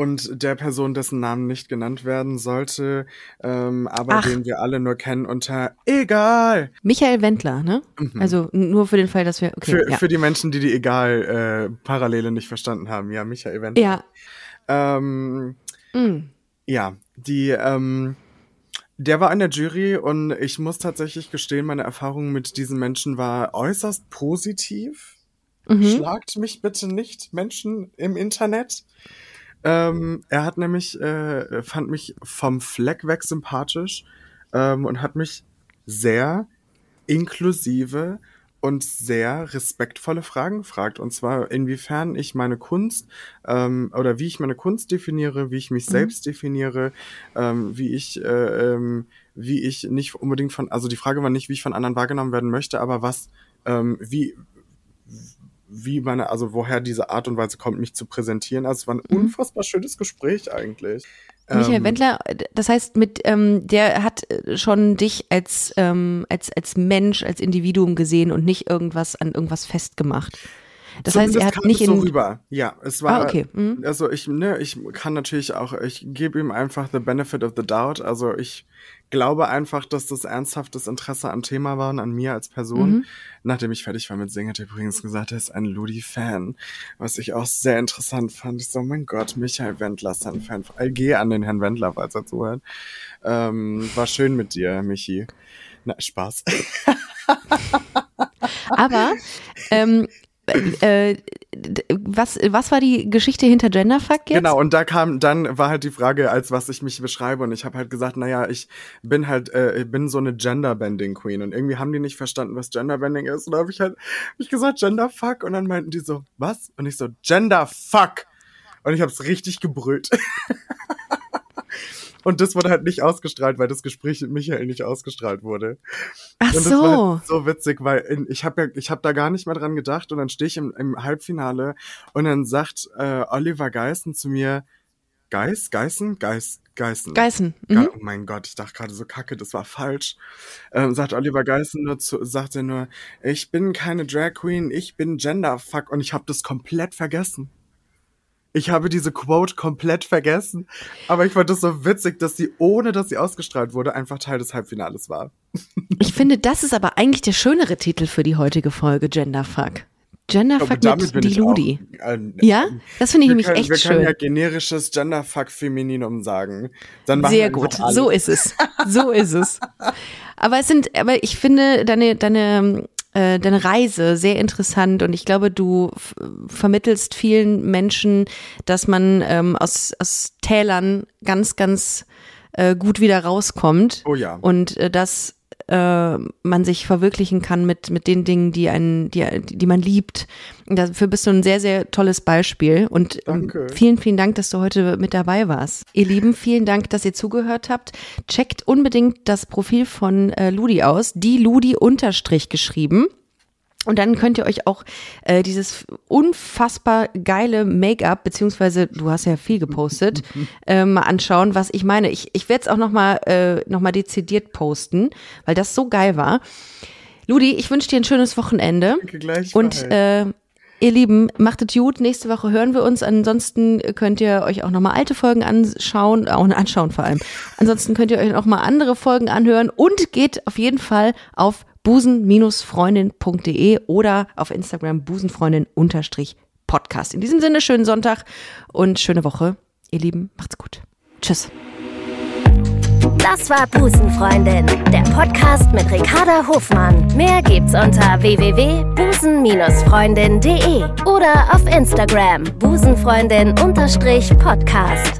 Und der Person, dessen Namen nicht genannt werden sollte, ähm, aber Ach. den wir alle nur kennen unter Egal. Michael Wendler, ne? Also n- nur für den Fall, dass wir, okay, Mhm. Für, ja. für die Menschen, die die Egal-Parallele nicht verstanden haben. Ja, Michael Wendler. ja. Ähm, Mm. ja, die, ähm, der war in der Jury und ich muss tatsächlich gestehen, meine Erfahrung mit diesen Menschen war äußerst positiv. Schlagt mich bitte nicht, Menschen im Internet. Ähm, er hat nämlich, äh, fand mich vom Fleck weg sympathisch ähm, und hat mich sehr inklusive und sehr respektvolle Fragen gefragt. Und zwar, inwiefern ich meine Kunst ähm, oder wie ich meine Kunst definiere, wie ich mich selbst definiere, ähm, wie ich, äh, ähm, wie ich nicht unbedingt von, also die Frage war nicht, wie ich von anderen wahrgenommen werden möchte, aber was, ähm, wie, wie meine, also woher diese Art und Weise kommt, mich zu präsentieren. Also es war ein unfassbar schönes Gespräch eigentlich. Michael Ähm, Wendler, das heißt, mit ähm, der hat äh, schon dich als, ähm, als, als Mensch, als Individuum gesehen und nicht irgendwas an irgendwas festgemacht. Das heißt, er Zumindest hat nicht es so in. rüber. Ja, es war. Ah, okay. Mhm. Also ich, ne, ich kann natürlich auch, ich gebe ihm einfach the benefit of the doubt. Also ich glaube einfach, dass das ernsthaftes Interesse am Thema war und an mir als Person. Mhm. Nachdem ich fertig war mit Singen, hat er übrigens gesagt, er ist ein Ludi-Fan. Was ich auch sehr interessant fand. Ich so, mein Gott, Michael Wendler ist ein Fan. Ich gehe an den Herrn Wendler, falls er zuhört. Ähm, war schön mit dir, Michi. Na, Spaß. Aber ähm, äh, d- was, was war die Geschichte hinter Genderfuck jetzt? Genau, und da kam, dann war halt die Frage, als was ich mich beschreibe. Und ich habe halt gesagt, naja, ich bin halt, äh, ich bin so eine Genderbending Queen. Und irgendwie haben die nicht verstanden, was Genderbending ist. Und da habe ich halt hab ich gesagt, Genderfuck. Und dann meinten die so, was? Und ich so, Genderfuck. Und ich habe es richtig gebrüllt. Und das wurde halt nicht ausgestrahlt, weil das Gespräch mit Michael nicht ausgestrahlt wurde. Ach Und das so. war halt so witzig, weil in, ich habe ja, ich habe da gar nicht mehr dran gedacht und dann stehe ich im, im Halbfinale und dann sagt äh, Oliver Geißen zu mir, Geis, Geißen, Geis, Geißen. Geißen. Ge- Mhm. Oh mein Gott, ich dachte gerade so kacke, das war falsch. Ähm, sagt Oliver Geißen nur zu, sagt er nur, ich bin keine Drag Queen, ich bin Genderfuck und ich habe das komplett vergessen. Ich habe diese Quote komplett vergessen, aber ich fand das so witzig, dass sie, ohne dass sie ausgestrahlt wurde, einfach Teil des Halbfinales war. Ich finde, das ist aber eigentlich der schönere Titel für die heutige Folge, Genderfuck. Genderfuck mit die Ludi. Auch, äh, Ja? Das finde ich wir nämlich können, echt wir können schön. ja generisches Genderfuck-Femininum sagen. Sehr wir gut, so ist es. So ist es. Aber es sind, aber ich finde deine, deine, äh, deine Reise sehr interessant und ich glaube, du vermittelst vielen Menschen, dass man ähm, aus, aus Tälern ganz, ganz äh, gut wieder rauskommt. Oh ja. Und äh, dass äh, man sich verwirklichen kann mit, mit den Dingen, die einen, die, die man liebt. Dafür bist du ein sehr, sehr tolles Beispiel. Und Danke. vielen, vielen Dank, dass du heute mit dabei warst. Ihr Lieben, vielen Dank, dass ihr zugehört habt. Checkt unbedingt das Profil von äh, Ludi aus, die Ludi unterstrich geschrieben. Und dann könnt ihr euch auch äh, dieses unfassbar geile Make-up, beziehungsweise du hast ja viel gepostet, äh, mal anschauen, was ich meine. Ich, ich werde es auch nochmal äh, noch mal dezidiert posten, weil das so geil war. Ludi, ich wünsche dir ein schönes Wochenende. Danke gleichfalls. Und äh, ihr Lieben, macht es gut. Nächste Woche hören wir uns. Ansonsten könnt ihr euch auch nochmal alte Folgen anschauen, auch anschauen vor allem. Ansonsten könnt ihr euch auch mal andere Folgen anhören und geht auf jeden Fall auf busen-freundin.de oder auf Instagram busenfreundin-podcast. In diesem Sinne, schönen Sonntag und schöne Woche. Ihr Lieben, macht's gut. Tschüss. Das war Busenfreundin, der Podcast mit Ricarda Hofmann. Mehr gibt's unter www.busen-freundin.de oder auf Instagram busenfreundin-podcast.